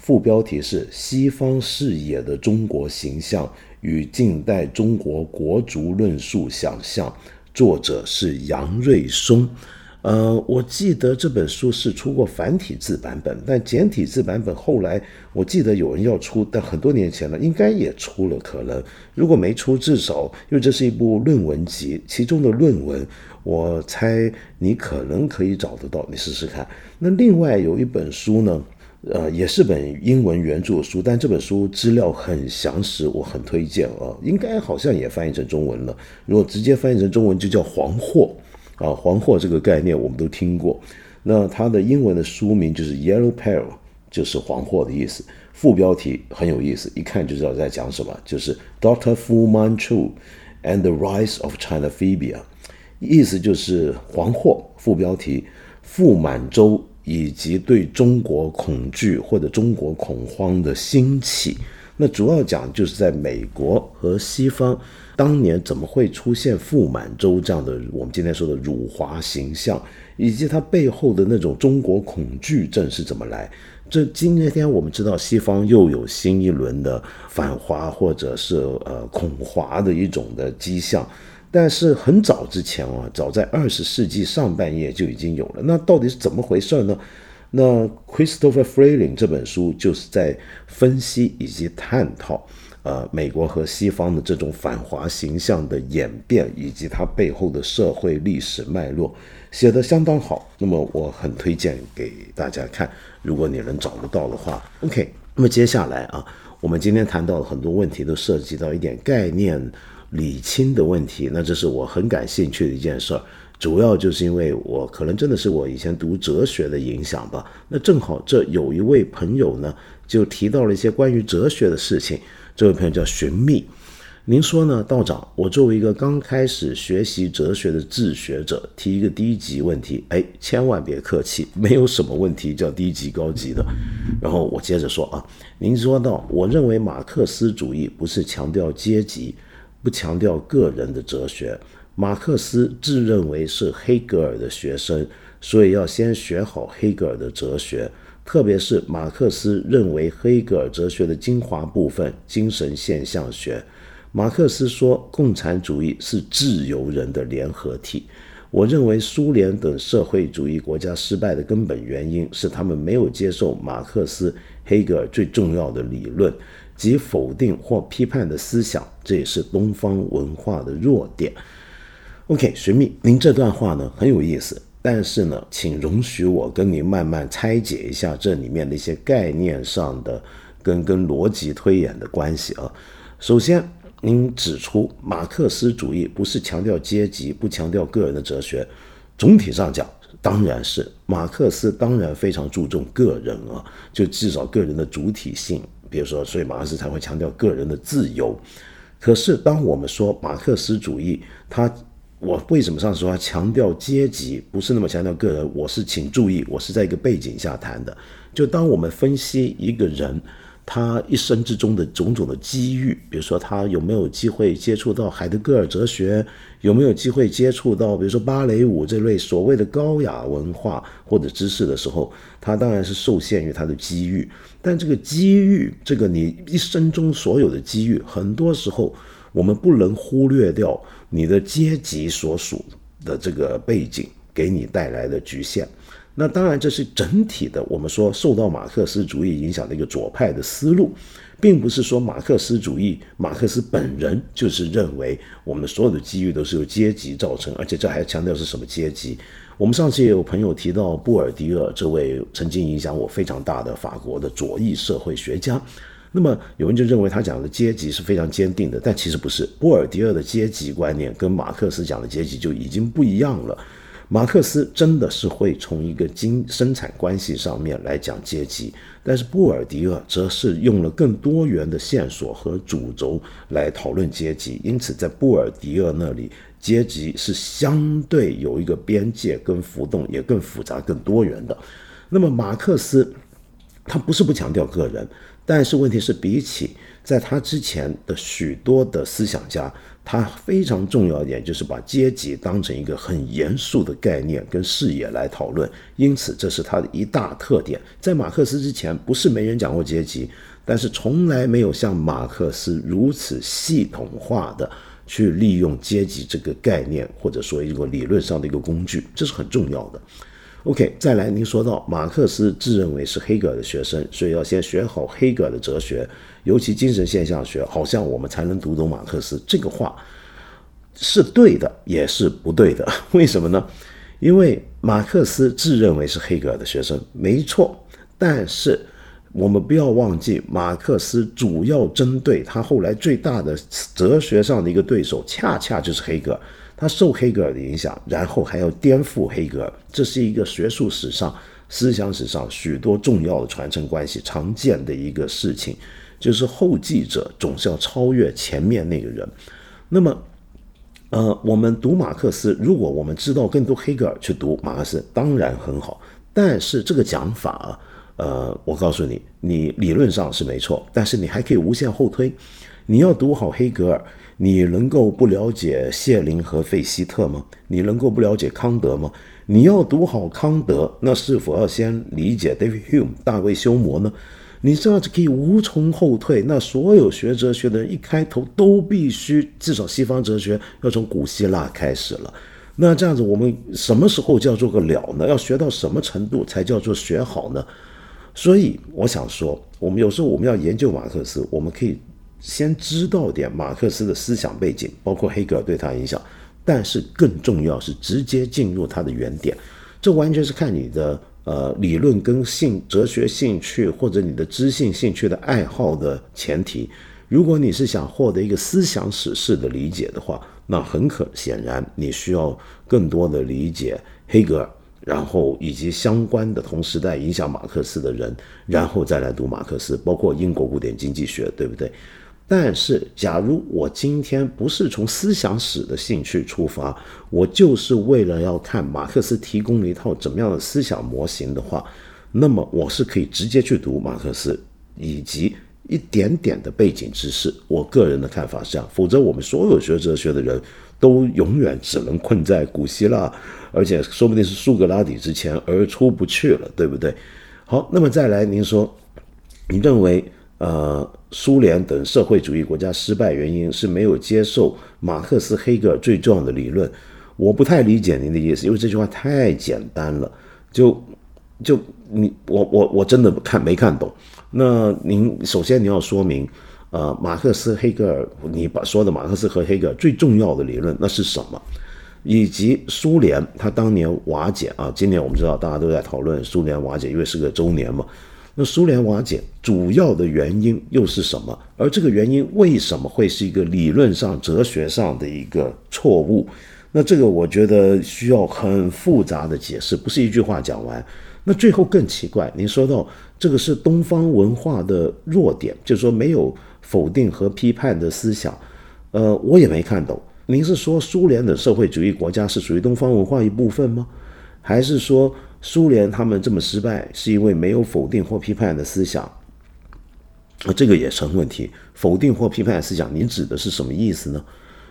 副标题是“西方视野的中国形象与近代中国国族论述想象”，作者是杨瑞松。呃，我记得这本书是出过繁体字版本，但简体字版本后来我记得有人要出，但很多年前了，应该也出了。可能如果没出，至少因为这是一部论文集，其中的论文，我猜你可能可以找得到，你试试看。那另外有一本书呢？呃，也是本英文原著书，但这本书资料很详实，我很推荐啊。应该好像也翻译成中文了。如果直接翻译成中文，就叫“黄祸”啊，“黄祸”这个概念我们都听过。那它的英文的书名就是 “Yellow Pearl”，就是黄祸的意思。副标题很有意思，一看就知道在讲什么，就是 “Doctor Fu Manchu and the Rise of China Phobia”，意思就是黄祸。副标题：傅满洲。以及对中国恐惧或者中国恐慌的兴起，那主要讲就是在美国和西方当年怎么会出现傅满洲这样的我们今天说的辱华形象，以及它背后的那种中国恐惧症是怎么来。这今天我们知道西方又有新一轮的反华或者是呃恐华的一种的迹象。但是很早之前啊，早在二十世纪上半叶就已经有了。那到底是怎么回事呢？那 Christopher Freeling 这本书就是在分析以及探讨，呃，美国和西方的这种反华形象的演变，以及它背后的社会历史脉络，写得相当好。那么我很推荐给大家看，如果你能找得到的话。OK，那么接下来啊，我们今天谈到的很多问题都涉及到一点概念。理清的问题，那这是我很感兴趣的一件事儿，主要就是因为我可能真的是我以前读哲学的影响吧。那正好这有一位朋友呢，就提到了一些关于哲学的事情。这位朋友叫寻觅，您说呢，道长？我作为一个刚开始学习哲学的自学者，提一个低级问题，哎，千万别客气，没有什么问题叫低级高级的。然后我接着说啊，您说到，我认为马克思主义不是强调阶级。不强调个人的哲学，马克思自认为是黑格尔的学生，所以要先学好黑格尔的哲学。特别是马克思认为黑格尔哲学的精华部分——精神现象学。马克思说，共产主义是自由人的联合体。我认为苏联等社会主义国家失败的根本原因是他们没有接受马克思、黑格尔最重要的理论。及否定或批判的思想，这也是东方文化的弱点。OK，水蜜，您这段话呢很有意思，但是呢，请容许我跟您慢慢拆解一下这里面的一些概念上的跟跟逻辑推演的关系啊。首先，您指出马克思主义不是强调阶级，不强调个人的哲学。总体上讲，当然是马克思当然非常注重个人啊，就至少个人的主体性。比如说，所以马克思才会强调个人的自由。可是，当我们说马克思主义，他我为什么上次说他强调阶级，不是那么强调个人？我是请注意，我是在一个背景下谈的。就当我们分析一个人。他一生之中的种种的机遇，比如说他有没有机会接触到海德格尔哲学，有没有机会接触到比如说芭蕾舞这类所谓的高雅文化或者知识的时候，他当然是受限于他的机遇。但这个机遇，这个你一生中所有的机遇，很多时候我们不能忽略掉你的阶级所属的这个背景给你带来的局限。那当然，这是整体的。我们说受到马克思主义影响的一个左派的思路，并不是说马克思主义马克思本人就是认为我们所有的机遇都是由阶级造成，而且这还强调是什么阶级。我们上次也有朋友提到布尔迪厄这位曾经影响我非常大的法国的左翼社会学家，那么有人就认为他讲的阶级是非常坚定的，但其实不是。布尔迪厄的阶级观念跟马克思讲的阶级就已经不一样了。马克思真的是会从一个经生产关系上面来讲阶级，但是布尔迪厄则是用了更多元的线索和主轴来讨论阶级，因此在布尔迪厄那里，阶级是相对有一个边界跟浮动，也更复杂、更多元的。那么马克思他不是不强调个人，但是问题是比起在他之前的许多的思想家。他非常重要一点就是把阶级当成一个很严肃的概念跟视野来讨论，因此这是他的一大特点。在马克思之前，不是没人讲过阶级，但是从来没有像马克思如此系统化的去利用阶级这个概念，或者说一个理论上的一个工具，这是很重要的。OK，再来，您说到马克思自认为是黑格尔的学生，所以要先学好黑格尔的哲学。尤其精神现象学，好像我们才能读懂马克思。这个话是对的，也是不对的。为什么呢？因为马克思自认为是黑格尔的学生，没错。但是我们不要忘记，马克思主要针对他后来最大的哲学上的一个对手，恰恰就是黑格尔。他受黑格尔的影响，然后还要颠覆黑格尔，这是一个学术史上、思想史上许多重要的传承关系常见的一个事情。就是后继者总是要超越前面那个人。那么，呃，我们读马克思，如果我们知道更多黑格尔去读马克思，当然很好。但是这个讲法，呃，我告诉你，你理论上是没错，但是你还可以无限后推。你要读好黑格尔，你能够不了解谢林和费希特吗？你能够不了解康德吗？你要读好康德，那是否要先理解 David Hume 大卫休谟呢？你这样子可以无从后退，那所有学哲学的人一开头都必须，至少西方哲学要从古希腊开始了。那这样子，我们什么时候叫做个了呢？要学到什么程度才叫做学好呢？所以我想说，我们有时候我们要研究马克思，我们可以先知道点马克思的思想背景，包括黑格尔对他影响，但是更重要是直接进入他的原点，这完全是看你的。呃，理论跟兴哲学兴趣或者你的知性兴趣的爱好的前提，如果你是想获得一个思想史式的理解的话，那很可显然你需要更多的理解黑格尔，然后以及相关的同时代影响马克思的人，然后再来读马克思，包括英国古典经济学，对不对？但是，假如我今天不是从思想史的兴趣出发，我就是为了要看马克思提供了一套怎么样的思想模型的话，那么我是可以直接去读马克思以及一点点的背景知识。我个人的看法是这样，否则我们所有学哲学的人都永远只能困在古希腊，而且说不定是苏格拉底之前而出不去了，对不对？好，那么再来，您说，你认为？呃，苏联等社会主义国家失败原因是没有接受马克思、黑格尔最重要的理论。我不太理解您的意思，因为这句话太简单了。就就你我我我真的看没看懂。那您首先你要说明，呃，马克思、黑格尔，你把说的马克思和黑格尔最重要的理论那是什么？以及苏联他当年瓦解啊，今年我们知道大家都在讨论苏联瓦解，因为是个周年嘛。那苏联瓦解主要的原因又是什么？而这个原因为什么会是一个理论上、哲学上的一个错误？那这个我觉得需要很复杂的解释，不是一句话讲完。那最后更奇怪，您说到这个是东方文化的弱点，就是说没有否定和批判的思想。呃，我也没看懂。您是说苏联的社会主义国家是属于东方文化一部分吗？还是说？苏联他们这么失败，是因为没有否定或批判的思想，啊，这个也成问题。否定或批判的思想，你指的是什么意思呢？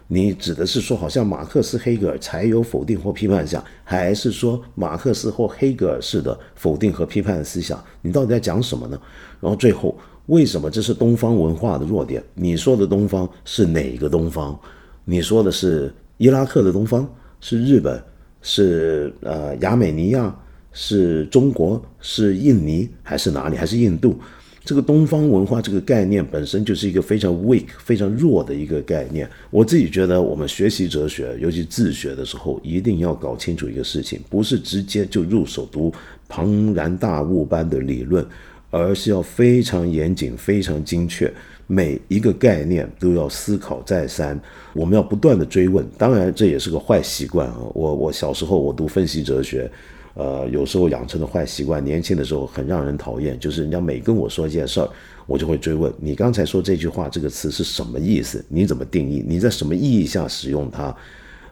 你指的是说，好像马克思、黑格尔才有否定或批判思想，还是说马克思或黑格尔式的否定和批判的思想？你到底在讲什么呢？然后最后，为什么这是东方文化的弱点？你说的东方是哪个东方？你说的是伊拉克的东方？是日本？是呃亚美尼亚？是中国，是印尼，还是哪里？还是印度？这个东方文化这个概念本身就是一个非常 weak、非常弱的一个概念。我自己觉得，我们学习哲学，尤其自学的时候，一定要搞清楚一个事情：不是直接就入手读庞然大物般的理论，而是要非常严谨、非常精确，每一个概念都要思考再三。我们要不断的追问，当然这也是个坏习惯啊。我我小时候我读分析哲学，呃，有时候养成的坏习惯，年轻的时候很让人讨厌，就是人家每跟我说一件事儿，我就会追问你刚才说这句话这个词是什么意思？你怎么定义？你在什么意义下使用它？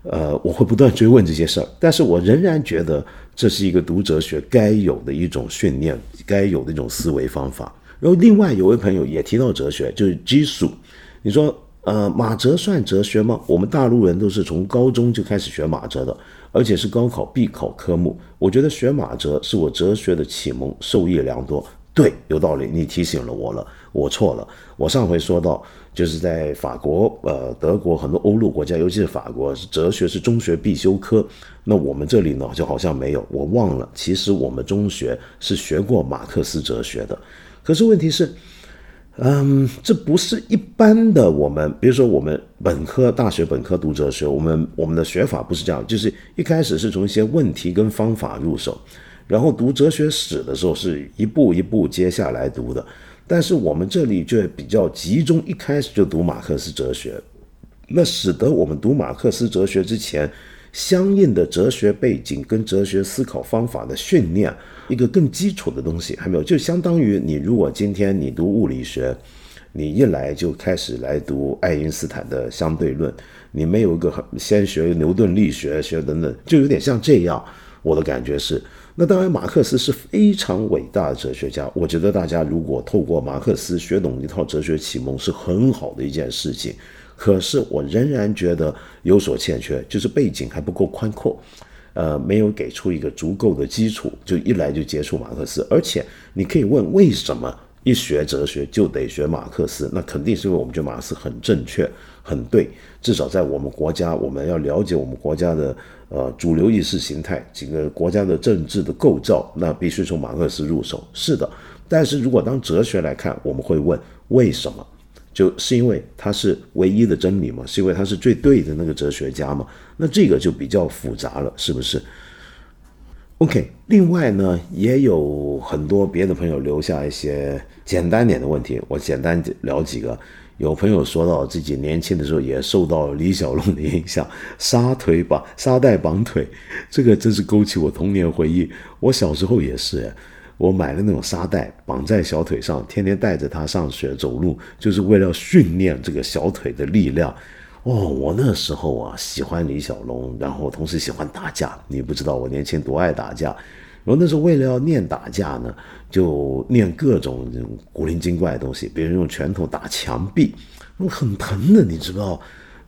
呃，我会不断追问这些事儿，但是我仍然觉得这是一个读哲学该有的一种训练，该有的一种思维方法。然后，另外有位朋友也提到哲学，就是基础。你说，呃，马哲算哲学吗？我们大陆人都是从高中就开始学马哲的，而且是高考必考科目。我觉得学马哲是我哲学的启蒙，受益良多。对，有道理，你提醒了我了，我错了。我上回说到。就是在法国、呃德国很多欧陆国家，尤其是法国，哲学是中学必修科。那我们这里呢，就好像没有。我忘了，其实我们中学是学过马克思哲学的。可是问题是，嗯，这不是一般的。我们比如说，我们本科大学本科读哲学，我们我们的学法不是这样，就是一开始是从一些问题跟方法入手，然后读哲学史的时候是一步一步接下来读的。但是我们这里就比较集中，一开始就读马克思哲学，那使得我们读马克思哲学之前，相应的哲学背景跟哲学思考方法的训练，一个更基础的东西还没有，就相当于你如果今天你读物理学，你一来就开始来读爱因斯坦的相对论，你没有一个先学牛顿力学学等等，就有点像这样，我的感觉是。那当然，马克思是非常伟大的哲学家。我觉得大家如果透过马克思学懂一套哲学启蒙，是很好的一件事情。可是我仍然觉得有所欠缺，就是背景还不够宽阔，呃，没有给出一个足够的基础，就一来就接触马克思。而且你可以问，为什么一学哲学就得学马克思？那肯定是因为我们觉得马克思很正确、很对。至少在我们国家，我们要了解我们国家的。呃，主流意识形态，几个国家的政治的构造，那必须从马克思入手。是的，但是如果当哲学来看，我们会问为什么？就是因为他是唯一的真理吗？是因为他是最对的那个哲学家吗？那这个就比较复杂了，是不是？OK，另外呢，也有很多别的朋友留下一些简单点的问题，我简单聊几个。有朋友说到自己年轻的时候也受到李小龙的影响，沙腿绑沙袋绑腿，这个真是勾起我童年回忆。我小时候也是，我买了那种沙袋绑在小腿上，天天带着它上学走路，就是为了训练这个小腿的力量。哦，我那时候啊喜欢李小龙，然后同时喜欢打架。你不知道我年轻多爱打架。然后那时候为了要练打架呢。就念各种古灵精怪的东西，比如用拳头打墙壁，那很疼的，你知道。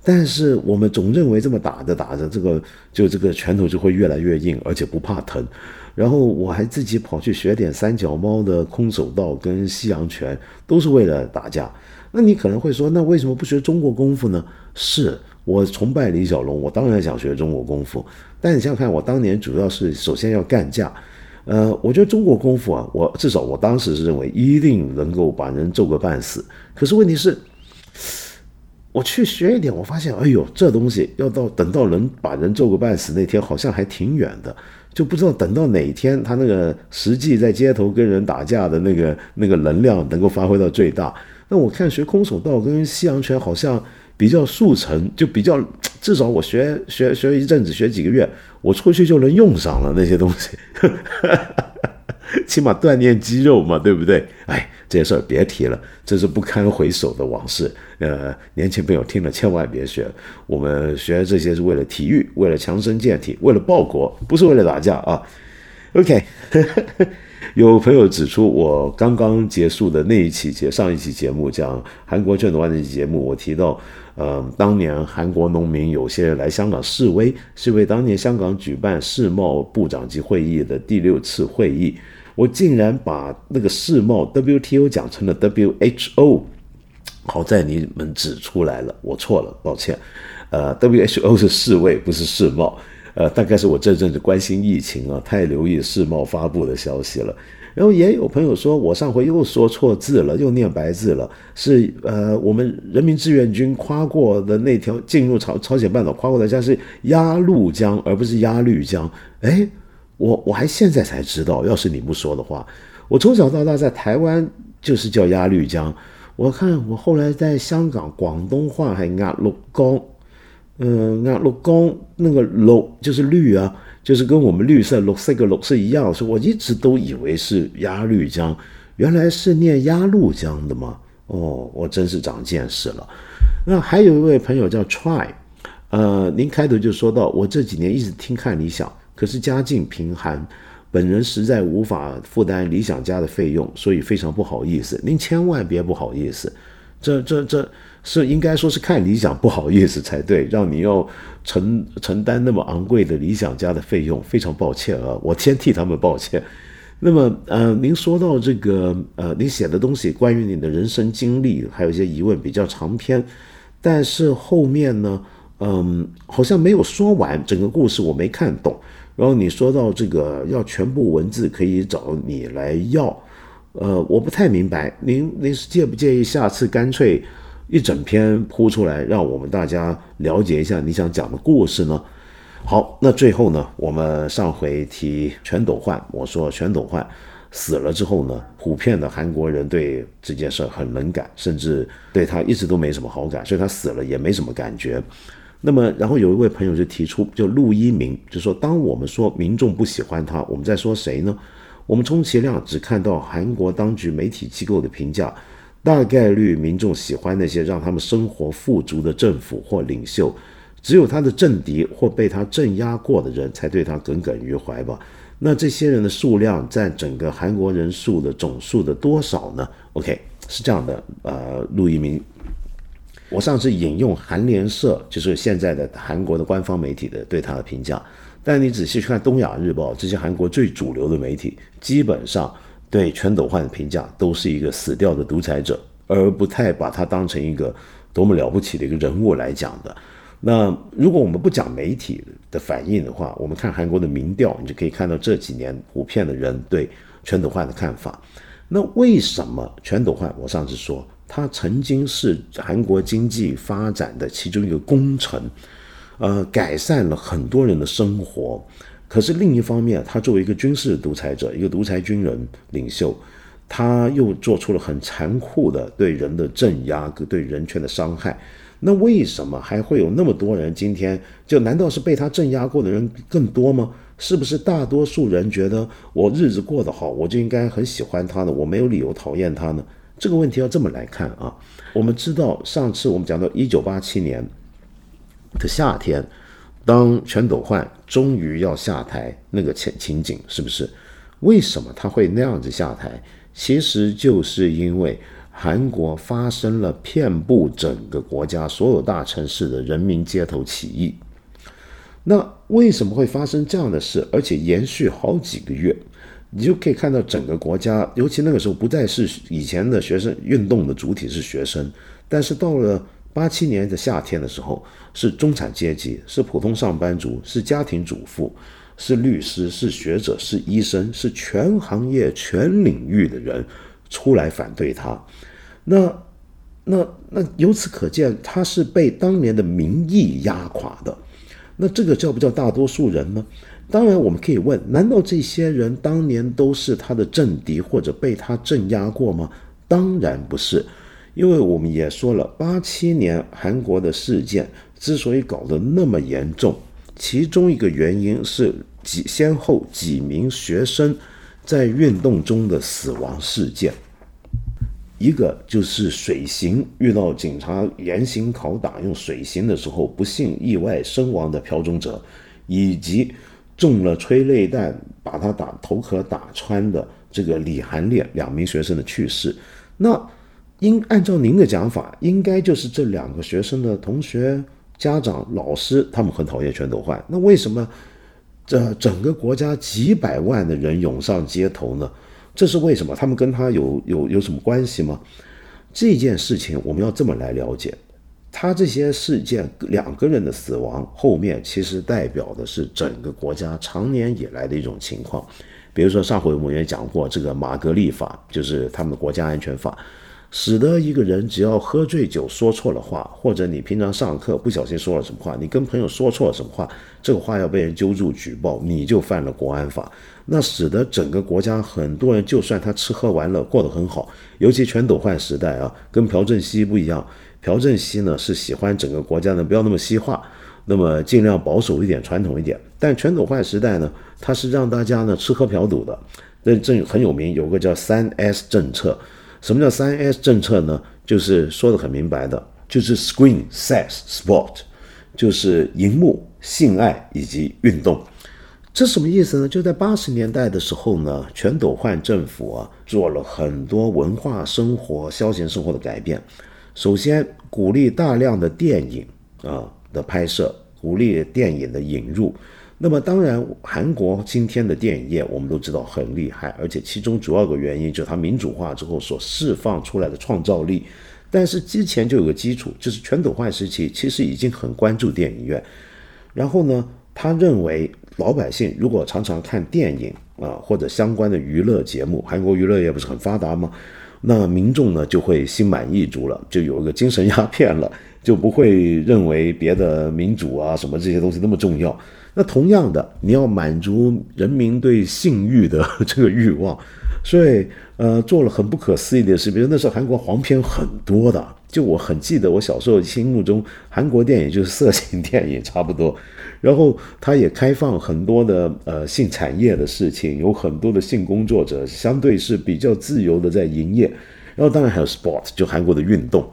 但是我们总认为这么打着打着，这个就这个拳头就会越来越硬，而且不怕疼。然后我还自己跑去学点三脚猫的空手道跟西洋拳，都是为了打架。那你可能会说，那为什么不学中国功夫呢？是我崇拜李小龙，我当然想学中国功夫。但你想想看，我当年主要是首先要干架。呃，我觉得中国功夫啊，我至少我当时是认为一定能够把人揍个半死。可是问题是，我去学一点，我发现，哎呦，这东西要到等到能把人揍个半死那天，好像还挺远的，就不知道等到哪天他那个实际在街头跟人打架的那个那个能量能够发挥到最大。那我看学空手道跟西洋拳好像比较速成，就比较至少我学学学一阵子，学几个月。我出去就能用上了那些东西，起码锻炼肌肉嘛，对不对？哎，这些事儿别提了，这是不堪回首的往事。呃，年轻朋友听了千万别学，我们学这些是为了体育，为了强身健体，为了报国，不是为了打架啊。OK，有朋友指出，我刚刚结束的那一期节上一期节目讲韩国卷的那期节目，我提到。呃，当年韩国农民有些人来香港示威，是为当年香港举办世贸部长级会议的第六次会议。我竟然把那个世贸 WTO 讲成了 WHO，好在你们指出来了，我错了，抱歉。呃，WHO 是世卫，不是世贸。呃，大概是我这阵子关心疫情啊，太留意世贸发布的消息了。然后也有朋友说，我上回又说错字了，又念白字了。是呃，我们人民志愿军跨过的那条进入朝朝鲜半岛跨过的江是鸭绿江，而不是鸭绿江。哎，我我还现在才知道，要是你不说的话，我从小到大在台湾就是叫鸭绿江。我看我后来在香港广东话还鸭绿江，嗯，鸭绿江那个绿就是绿啊，就是跟我们绿色绿色个绿色一样，是我一直都以为是鸭绿江，原来是念鸭绿江的吗？哦，我真是长见识了。那还有一位朋友叫 Try，呃，您开头就说到我这几年一直听看理想，可是家境贫寒。本人实在无法负担理想家的费用，所以非常不好意思。您千万别不好意思，这这这是应该说是看理想不好意思才对，让你要承承担那么昂贵的理想家的费用，非常抱歉啊，我先替他们抱歉。那么呃，您说到这个呃，您写的东西关于你的人生经历，还有一些疑问比较长篇，但是后面呢，嗯，好像没有说完整个故事，我没看懂。然后你说到这个要全部文字可以找你来要，呃，我不太明白，您您是介不介意下次干脆一整篇铺出来，让我们大家了解一下你想讲的故事呢？好，那最后呢，我们上回提全斗焕，我说全斗焕死了之后呢，普遍的韩国人对这件事很冷感，甚至对他一直都没什么好感，所以他死了也没什么感觉。那么，然后有一位朋友就提出，就陆一鸣就说：“当我们说民众不喜欢他，我们在说谁呢？我们充其量只看到韩国当局媒体机构的评价，大概率民众喜欢那些让他们生活富足的政府或领袖，只有他的政敌或被他镇压过的人才对他耿耿于怀吧？那这些人的数量占整个韩国人数的总数的多少呢？OK，是这样的，呃，陆一鸣。”我上次引用韩联社，就是现在的韩国的官方媒体的对他的评价，但你仔细去看《东亚日报》这些韩国最主流的媒体，基本上对全斗焕的评价都是一个死掉的独裁者，而不太把他当成一个多么了不起的一个人物来讲的。那如果我们不讲媒体的反应的话，我们看韩国的民调，你就可以看到这几年普遍的人对全斗焕的看法。那为什么全斗焕？我上次说。他曾经是韩国经济发展的其中一个功臣，呃，改善了很多人的生活。可是另一方面，他作为一个军事独裁者，一个独裁军人领袖，他又做出了很残酷的对人的镇压、对人权的伤害。那为什么还会有那么多人今天就？难道是被他镇压过的人更多吗？是不是大多数人觉得我日子过得好，我就应该很喜欢他呢？我没有理由讨厌他呢？这个问题要这么来看啊，我们知道上次我们讲到一九八七年的夏天，当全斗焕终于要下台那个情情景，是不是？为什么他会那样子下台？其实就是因为韩国发生了遍布整个国家所有大城市的人民街头起义。那为什么会发生这样的事，而且延续好几个月？你就可以看到整个国家，尤其那个时候不再是以前的学生运动的主体是学生，但是到了八七年的夏天的时候，是中产阶级，是普通上班族，是家庭主妇，是律师，是学者，是医生，是全行业、全领域的人出来反对他。那、那、那由此可见，他是被当年的民意压垮的。那这个叫不叫大多数人呢？当然，我们可以问：难道这些人当年都是他的政敌或者被他镇压过吗？当然不是，因为我们也说了，八七年韩国的事件之所以搞得那么严重，其中一个原因是几先后几名学生在运动中的死亡事件，一个就是水刑遇到警察严刑拷打用水刑的时候不幸意外身亡的朴忠哲，以及。中了催泪弹，把他打头壳打穿的这个李韩烈两名学生的去世，那应按照您的讲法，应该就是这两个学生的同学、家长、老师，他们很讨厌全斗焕。那为什么这整个国家几百万的人涌上街头呢？这是为什么？他们跟他有有有什么关系吗？这件事情我们要这么来了解。他这些事件，两个人的死亡后面其实代表的是整个国家长年以来的一种情况。比如说上回我们也讲过这个马格利法，就是他们的国家安全法，使得一个人只要喝醉酒说错了话，或者你平常上课不小心说了什么话，你跟朋友说错了什么话，这个话要被人揪住举报，你就犯了国安法。那使得整个国家很多人，就算他吃喝玩乐过得很好，尤其全斗焕时代啊，跟朴正熙不一样。朴正熙呢是喜欢整个国家呢不要那么西化，那么尽量保守一点、传统一点。但全斗焕时代呢，他是让大家呢吃喝嫖赌的。那这很有名，有个叫三 S 政策。什么叫三 S 政策呢？就是说的很明白的，就是 Screen、Sex、Sport，就是荧幕、性爱以及运动。这什么意思呢？就在八十年代的时候呢，全斗焕政府啊做了很多文化生活、消闲生活的改变。首先鼓励大量的电影啊的拍摄，鼓励电影的引入。那么当然，韩国今天的电影业我们都知道很厉害，而且其中主要的原因就是它民主化之后所释放出来的创造力。但是之前就有个基础，就是全斗焕时期其实已经很关注电影院。然后呢，他认为。老百姓如果常常看电影啊，或者相关的娱乐节目，韩国娱乐业不是很发达吗？那民众呢就会心满意足了，就有一个精神鸦片了，就不会认为别的民主啊什么这些东西那么重要。那同样的，你要满足人民对性欲的 这个欲望，所以呃做了很不可思议的事，比如那时候韩国黄片很多的。就我很记得，我小时候心目中韩国电影就是色情电影差不多，然后它也开放很多的呃性产业的事情，有很多的性工作者相对是比较自由的在营业，然后当然还有 sport，就韩国的运动，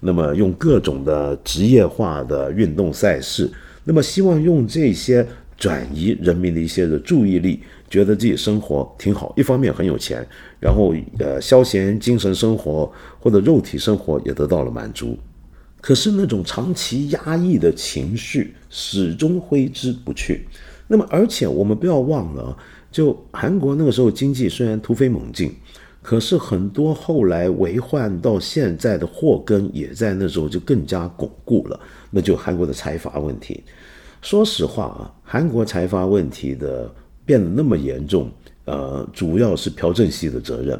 那么用各种的职业化的运动赛事，那么希望用这些转移人民的一些的注意力。觉得自己生活挺好，一方面很有钱，然后呃消闲精神生活或者肉体生活也得到了满足，可是那种长期压抑的情绪始终挥之不去。那么而且我们不要忘了，就韩国那个时候经济虽然突飞猛进，可是很多后来为患到现在的祸根也在那时候就更加巩固了。那就韩国的财阀问题。说实话啊，韩国财阀问题的。变得那么严重，呃，主要是朴正熙的责任。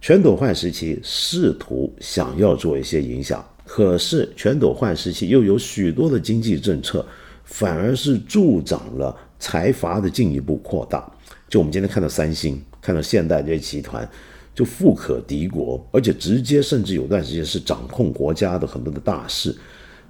全斗焕时期试图想要做一些影响，可是全斗焕时期又有许多的经济政策，反而是助长了财阀的进一步扩大。就我们今天看到三星，看到现代这些集团，就富可敌国，而且直接甚至有段时间是掌控国家的很多的大事，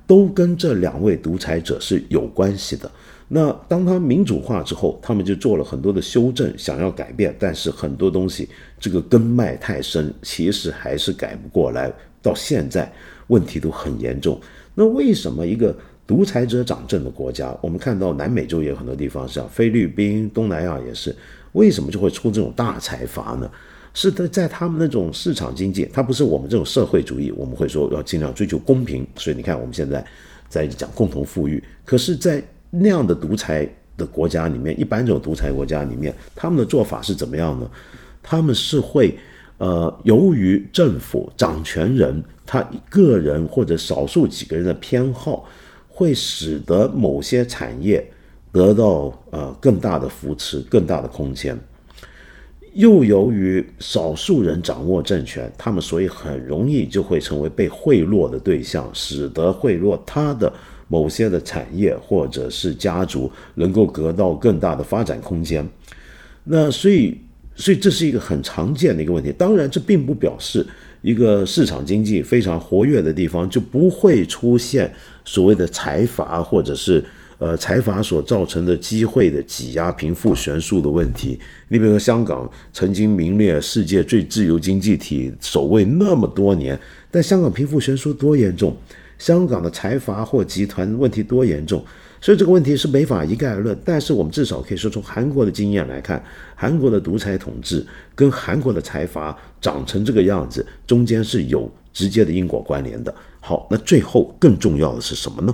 都跟这两位独裁者是有关系的。那当他民主化之后，他们就做了很多的修正，想要改变，但是很多东西这个根脉太深，其实还是改不过来。到现在问题都很严重。那为什么一个独裁者掌政的国家，我们看到南美洲也有很多地方，像菲律宾、东南亚也是，为什么就会出这种大财阀呢？是的，在他们那种市场经济，它不是我们这种社会主义，我们会说要尽量追求公平。所以你看，我们现在在讲共同富裕，可是，在那样的独裁的国家里面，一般这种独裁国家里面，他们的做法是怎么样呢？他们是会，呃，由于政府掌权人他个人或者少数几个人的偏好，会使得某些产业得到呃更大的扶持、更大的空间。又由于少数人掌握政权，他们所以很容易就会成为被贿赂的对象，使得贿赂他的。某些的产业或者是家族能够得到更大的发展空间，那所以，所以这是一个很常见的一个问题。当然，这并不表示一个市场经济非常活跃的地方就不会出现所谓的财阀或者是呃财阀所造成的机会的挤压、贫富悬殊的问题。你比如说，香港曾经名列世界最自由经济体首位那么多年，但香港贫富悬殊多严重？香港的财阀或集团问题多严重，所以这个问题是没法一概而论。但是我们至少可以说，从韩国的经验来看，韩国的独裁统治跟韩国的财阀长成这个样子，中间是有直接的因果关联的。好，那最后更重要的是什么呢？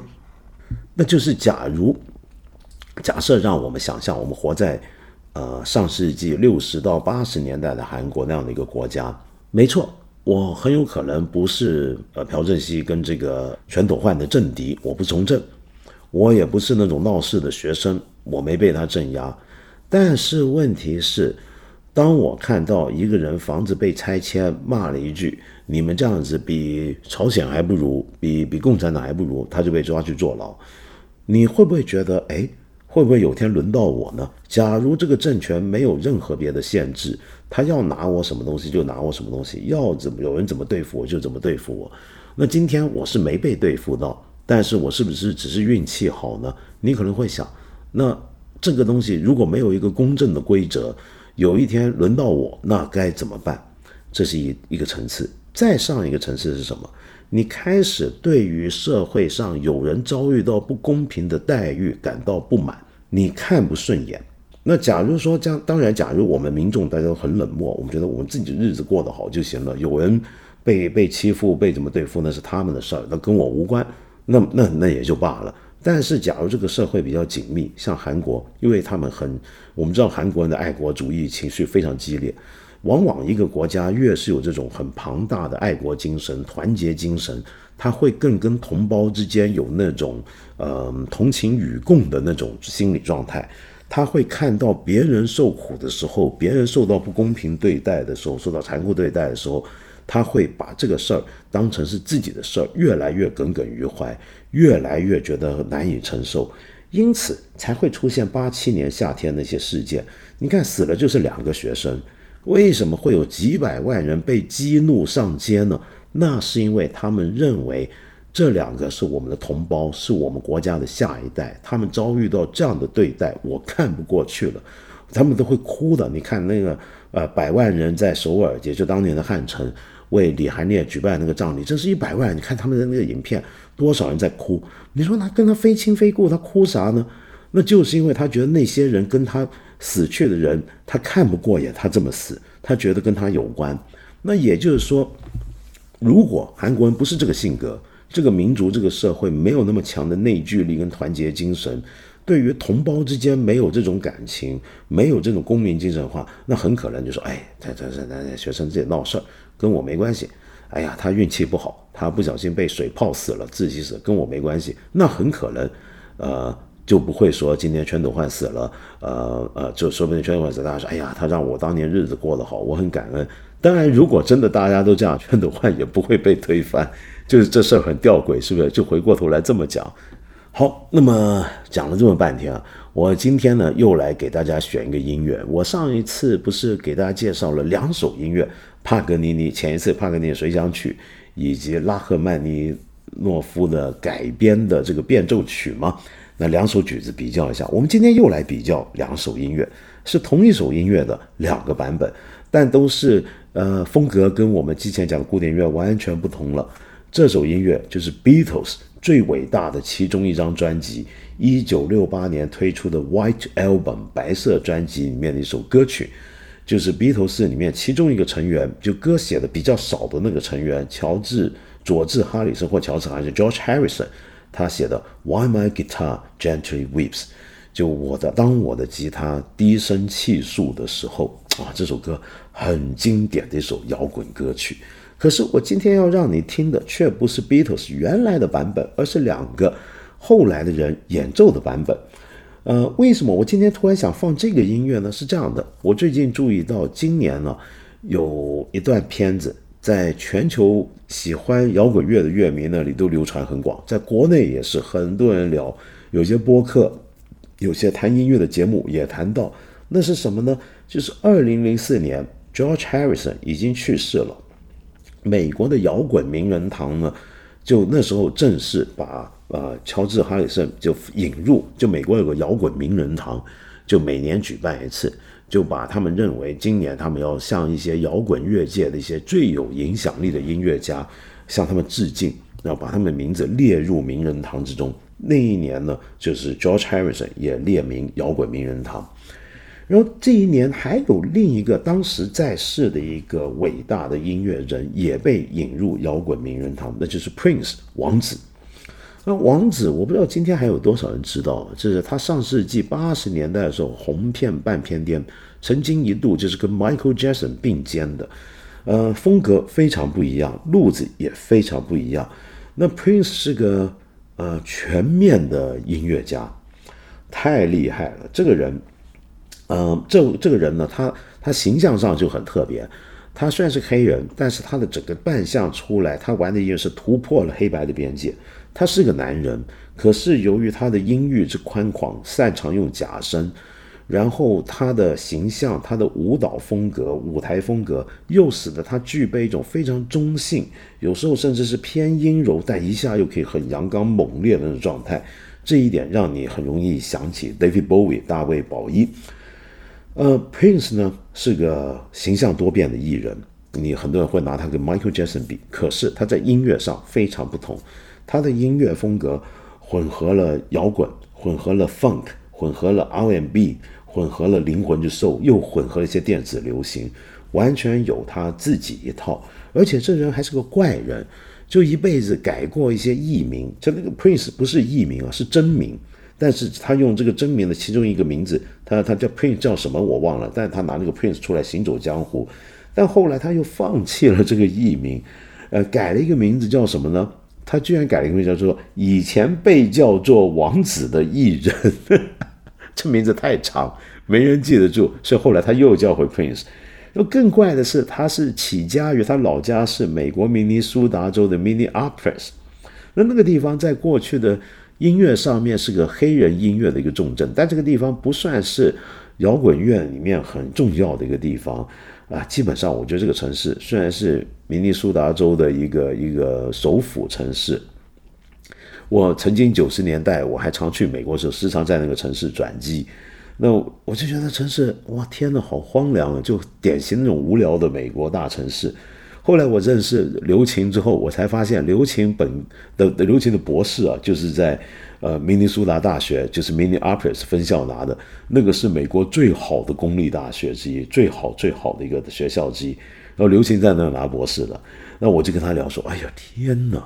那就是假如假设让我们想象，我们活在呃上世纪六十到八十年代的韩国那样的一个国家，没错。我很有可能不是呃朴正熙跟这个全斗焕的政敌，我不从政，我也不是那种闹事的学生，我没被他镇压。但是问题是，当我看到一个人房子被拆迁，骂了一句，你们这样子比朝鲜还不如，比比共产党还不如，他就被抓去坐牢。你会不会觉得，哎，会不会有天轮到我呢？假如这个政权没有任何别的限制，他要拿我什么东西就拿我什么东西，要怎么有人怎么对付我就怎么对付我。那今天我是没被对付到，但是我是不是只是运气好呢？你可能会想，那这个东西如果没有一个公正的规则，有一天轮到我，那该怎么办？这是一一个层次。再上一个层次是什么？你开始对于社会上有人遭遇到不公平的待遇感到不满，你看不顺眼。那假如说这样，当然，假如我们民众大家都很冷漠，我们觉得我们自己的日子过得好就行了。有人被被欺负、被怎么对付，那是他们的事儿，那跟我无关。那那那也就罢了。但是假如这个社会比较紧密，像韩国，因为他们很，我们知道韩国人的爱国主义情绪非常激烈。往往一个国家越是有这种很庞大的爱国精神、团结精神，他会更跟同胞之间有那种呃同情与共的那种心理状态。他会看到别人受苦的时候，别人受到不公平对待的时候，受到残酷对待的时候，他会把这个事儿当成是自己的事儿，越来越耿耿于怀，越来越觉得难以承受，因此才会出现八七年夏天那些事件。你看，死了就是两个学生。为什么会有几百万人被激怒上街呢？那是因为他们认为这两个是我们的同胞，是我们国家的下一代。他们遭遇到这样的对待，我看不过去了，他们都会哭的。你看那个呃，百万人在首尔，也就当年的汉城，为李韩烈举办那个葬礼，这是一百万。你看他们的那个影片，多少人在哭？你说他跟他非亲非故，他哭啥呢？那就是因为他觉得那些人跟他。死去的人，他看不过眼，他这么死，他觉得跟他有关。那也就是说，如果韩国人不是这个性格，这个民族、这个社会没有那么强的内聚力跟团结精神，对于同胞之间没有这种感情，没有这种公民精神的话，那很可能就说：哎，他他他他学生自己闹事儿，跟我没关系。哎呀，他运气不好，他不小心被水泡死了，自己死，跟我没关系。那很可能，呃。就不会说今天全斗焕死了，呃呃，就说不定全斗焕死，大家说，哎呀，他让我当年日子过得好，我很感恩。当然，如果真的大家都这样，全斗焕也不会被推翻。就是这事儿很吊诡，是不是？就回过头来这么讲。好，那么讲了这么半天啊，我今天呢又来给大家选一个音乐。我上一次不是给大家介绍了两首音乐，帕格尼尼前一次帕格尼尼随想曲，以及拉赫曼尼诺夫的改编的这个变奏曲吗？那两首曲子比较一下，我们今天又来比较两首音乐，是同一首音乐的两个版本，但都是呃风格跟我们之前讲的古典音乐完全不同了。这首音乐就是 Beatles 最伟大的其中一张专辑，一九六八年推出的 White Album 白色专辑里面的一首歌曲，就是 Beatles 里面其中一个成员，就歌写的比较少的那个成员，乔治佐治哈里森或乔治还是 George Harrison。他写的 Why my guitar gently weeps，就我的当我的吉他低声泣诉的时候啊，这首歌很经典的一首摇滚歌曲。可是我今天要让你听的却不是 Beatles 原来的版本，而是两个后来的人演奏的版本。呃，为什么我今天突然想放这个音乐呢？是这样的，我最近注意到今年呢有一段片子。在全球喜欢摇滚乐的乐迷那里都流传很广，在国内也是很多人聊，有些播客，有些谈音乐的节目也谈到，那是什么呢？就是二零零四年，George Harrison 已经去世了，美国的摇滚名人堂呢，就那时候正式把呃乔治哈里森就引入，就美国有个摇滚名人堂，就每年举办一次。就把他们认为今年他们要向一些摇滚乐界的一些最有影响力的音乐家向他们致敬，然后把他们的名字列入名人堂之中。那一年呢，就是 George Harrison 也列名摇滚名人堂。然后这一年还有另一个当时在世的一个伟大的音乐人也被引入摇滚名人堂，那就是 Prince 王子。那王子，我不知道今天还有多少人知道，就是他上世纪八十年代的时候红遍半边天，曾经一度就是跟 Michael Jackson 并肩的，呃，风格非常不一样，路子也非常不一样。那 Prince 是个呃全面的音乐家，太厉害了。这个人，呃，这这个人呢，他他形象上就很特别，他虽然是黑人，但是他的整个扮相出来，他玩的音乐是突破了黑白的边界。他是个男人，可是由于他的音域之宽广，擅长用假声。然后他的形象、他的舞蹈风格、舞台风格，又使得他具备一种非常中性，有时候甚至是偏阴柔，但一下又可以很阳刚猛烈的那种状态。这一点让你很容易想起 David Bowie 大卫鲍伊。呃，Prince 呢是个形象多变的艺人，你很多人会拿他跟 Michael Jackson 比，可是他在音乐上非常不同，他的音乐风格混合了摇滚，混合了 Funk，混合了 R&B。混合了灵魂之 soul，，又混合了一些电子流行，完全有他自己一套。而且这人还是个怪人，就一辈子改过一些艺名。就那个 Prince 不是艺名啊，是真名。但是他用这个真名的其中一个名字，他他叫 Prince 叫什么我忘了。但是他拿那个 Prince 出来行走江湖。但后来他又放弃了这个艺名，呃，改了一个名字叫什么呢？他居然改了一个名字叫做以前被叫做王子的艺人。这名字太长，没人记得住，所以后来他又叫回 Prince。那更怪的是，他是起家于他老家是美国明尼苏达州的 Minneapolis。那那个地方在过去的音乐上面是个黑人音乐的一个重镇，但这个地方不算是摇滚乐里面很重要的一个地方啊。基本上，我觉得这个城市虽然是明尼苏达州的一个一个首府城市。我曾经九十年代我还常去美国的时候，时常在那个城市转机，那我就觉得城市哇天呐，好荒凉啊，就典型那种无聊的美国大城市。后来我认识刘琴之后，我才发现刘琴本的刘琴的博士啊，就是在呃明尼苏达大学，就是 Minneapolis 分校拿的，那个是美国最好的公立大学之一，最好最好的一个学校之一。然后刘琴在那拿博士的，那我就跟他聊说，哎呀天呐！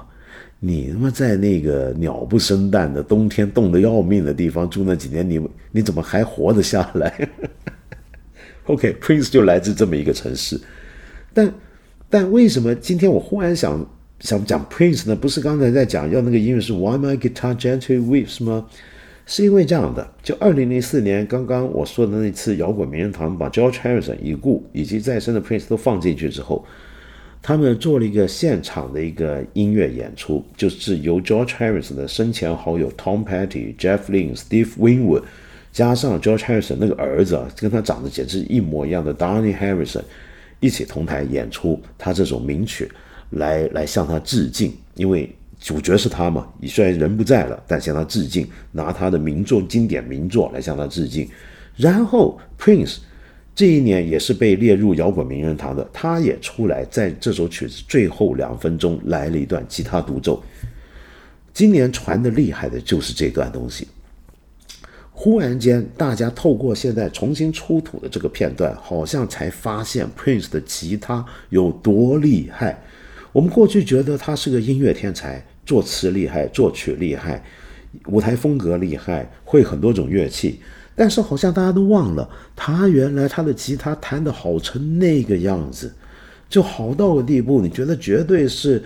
你他妈在那个鸟不生蛋的冬天冻得要命的地方住那几年，你你怎么还活得下来？OK，Prince 就来自这么一个城市，但 但为什么今天我忽然想想讲 Prince 呢？不是刚才在讲要那个音乐是 Why My Guitar Gently Weeps 吗？是因为这样的，就二零零四年刚刚我说的那次摇滚名人堂，把 George Harrison 已故以及在生的 Prince 都放进去之后。他们做了一个现场的一个音乐演出，就是由 George Harrison 的生前好友 Tom Petty、Jeff Lynne、Steve Winwood，加上 George Harrison 那个儿子，跟他长得简直一模一样的 Danny Harrison，一起同台演出他这首名曲，来来向他致敬。因为主角是他嘛，虽然人不在了，但向他致敬，拿他的名作、经典名作来向他致敬。然后 Prince。这一年也是被列入摇滚名人堂的，他也出来在这首曲子最后两分钟来了一段吉他独奏。今年传的厉害的就是这段东西。忽然间，大家透过现在重新出土的这个片段，好像才发现 Prince 的吉他有多厉害。我们过去觉得他是个音乐天才，作词厉害，作曲厉害，舞台风格厉害，会很多种乐器。但是好像大家都忘了，他原来他的吉他弹得好成那个样子，就好到个地步，你觉得绝对是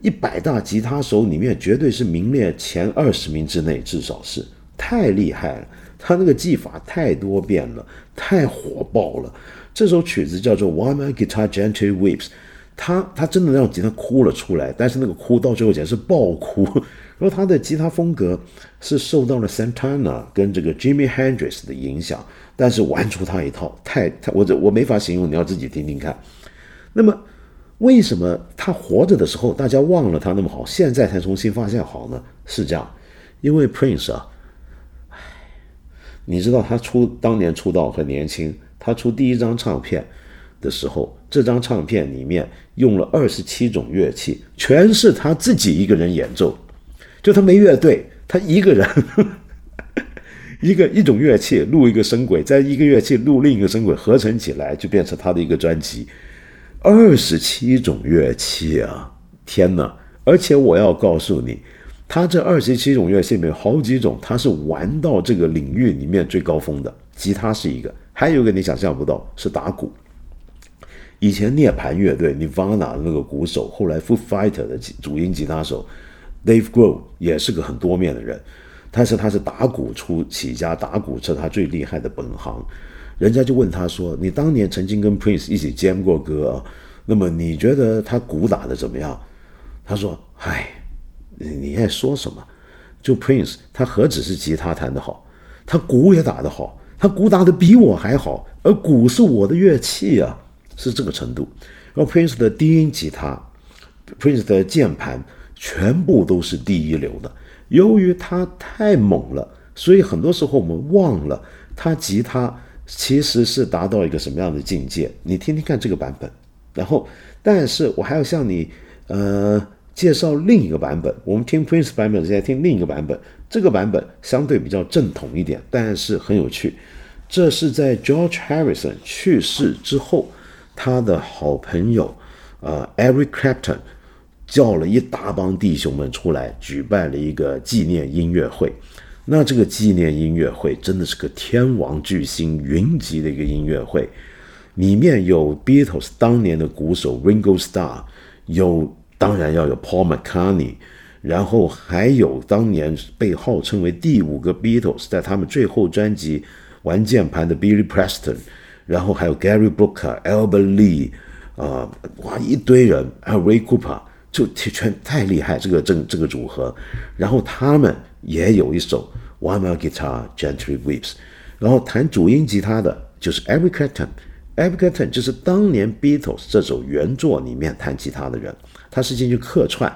一百大吉他手里面绝对是名列前二十名之内，至少是太厉害了。他那个技法太多变了，太火爆了。这首曲子叫做《Why My Guitar Gently Weeps》，他他真的让吉他哭了出来，但是那个哭到最后简直是爆哭。然后他的吉他风格是受到了 Santana 跟这个 Jimmy Hendrix 的影响，但是玩出他一套，太太我这我没法形容，你要自己听听看。那么为什么他活着的时候大家忘了他那么好，现在才重新发现好呢？是这样，因为 Prince 啊，你知道他出当年出道很年轻，他出第一张唱片的时候，这张唱片里面用了二十七种乐器，全是他自己一个人演奏。就他没乐队，他一个人，一个一种乐器录一个声轨，在一个乐器录另一个声轨，合成起来就变成他的一个专辑。二十七种乐器啊，天哪！而且我要告诉你，他这二十七种乐器里面好几种，他是玩到这个领域里面最高峰的。吉他是一个，还有一个你想象不到是打鼓。以前涅槃乐队 Nirvana 那个鼓手，后来 Foo Fighter 的主音吉他手。Dave Grohl 也是个很多面的人，但是他是打鼓出起家，打鼓是他最厉害的本行。人家就问他说：“你当年曾经跟 Prince 一起 jam 过歌啊，那么你觉得他鼓打的怎么样？”他说：“唉，你爱说什么？就 Prince，他何止是吉他弹得好，他鼓也打得好，他鼓打的比我还好，而鼓是我的乐器啊，是这个程度。然后 Prince 的低音吉他，Prince 的键盘全部都是第一流的。由于他太猛了，所以很多时候我们忘了他吉他。”其实是达到一个什么样的境界？你听听看这个版本，然后，但是我还要向你，呃，介绍另一个版本。我们听 Prince 版本，现在听另一个版本。这个版本相对比较正统一点，但是很有趣。这是在 George Harrison 去世之后，他的好朋友，呃，Eric Clapton 叫了一大帮弟兄们出来，举办了一个纪念音乐会。那这个纪念音乐会真的是个天王巨星云集的一个音乐会，里面有 Beatles 当年的鼓手 Ringo Starr，有当然要有 Paul McCartney，然后还有当年被号称为第五个 Beatles 在他们最后专辑玩键盘的 Billy Preston，然后还有 Gary Brooker、Albert Lee，啊，哇，一堆人，还有 Ray Cooper，就全太厉害，这个这这个组合，然后他们。也有一首 One More Guitar Gently Weeps，然后弹主音吉他的就是 Eric Clapton，Eric Clapton 就是当年 Beatles 这首原作里面弹吉他的人，他是进去客串。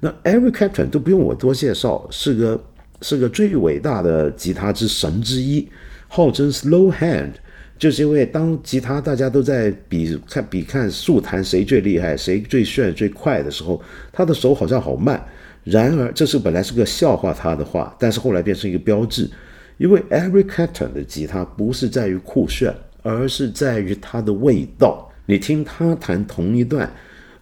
那 Eric Clapton 都不用我多介绍，是个是个最伟大的吉他之神之一，号称 Slow Hand，就是因为当吉他大家都在比看比看速弹谁最厉害，谁最炫最快的时候，他的手好像好慢。然而，这是本来是个笑话他的话，但是后来变成一个标志，因为 Eric Clapton 的吉他不是在于酷炫，而是在于它的味道。你听他弹同一段，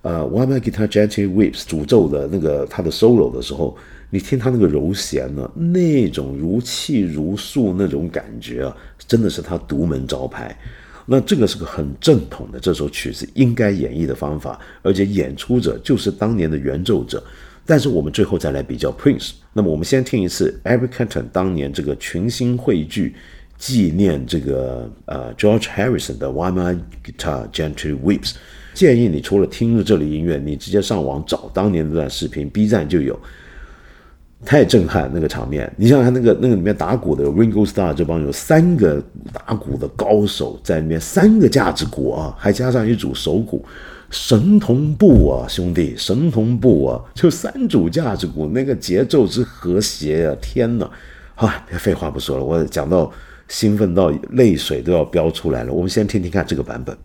呃，Why My Guitar Gently Weeps 诅咒的那个他的 solo 的时候，你听他那个柔弦呢，那种如泣如诉那种感觉啊，真的是他独门招牌。那这个是个很正统的这首曲子应该演绎的方法，而且演出者就是当年的原奏者。但是我们最后再来比较 Prince。那么我们先听一次 Eric Clapton 当年这个群星汇聚纪念这个呃 George Harrison 的 Why My Guitar Gently Weeps。建议你除了听着这里音乐，你直接上网找当年那段视频，B 站就有。太震撼那个场面！你想想那个那个里面打鼓的 Ringo Star 这帮有三个打鼓的高手在里面，三个架子鼓啊，还加上一组手鼓。神同步啊，兄弟，神同步啊！就三组架子鼓，那个节奏之和谐啊！天哪，好，别废话不说了，我讲到兴奋到泪水都要飙出来了。我们先听听看这个版本。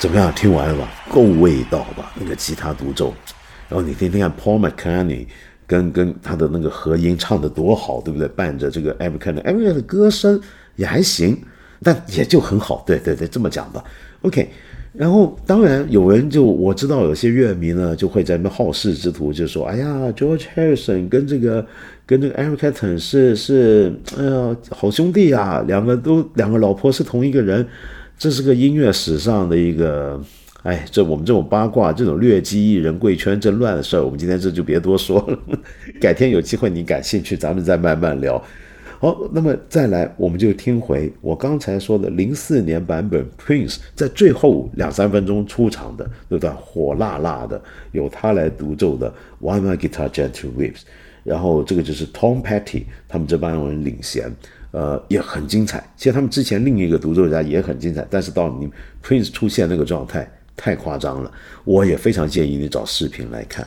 怎么样？听完了吧？够味道吧？那个吉他独奏，然后你听听看，Paul McCartney 跟跟他的那个和音唱的多好，对不对？伴着这个 Eric a n e r i c 的歌声也还行，但也就很好。对对对，这么讲吧。OK，然后当然有人就我知道有些乐迷呢就会在那边好事之徒就说：“哎呀，George Harrison 跟这个跟这个 Erica 是是哎呀好兄弟啊，两个都两个老婆是同一个人。”这是个音乐史上的一个，哎，这我们这种八卦、这种劣迹艺人、贵圈真乱的事儿，我们今天这就别多说了。改天有机会你感兴趣，咱们再慢慢聊。好，那么再来，我们就听回我刚才说的零四年版本 Prince 在最后两三分钟出场的那段火辣辣的，由他来独奏的 Why My Guitar Gently Weeps，然后这个就是 Tom Petty 他们这帮人领衔。呃，也很精彩。其实他们之前另一个独奏家也很精彩，但是到你 Prince 出现那个状态太夸张了。我也非常建议你找视频来看。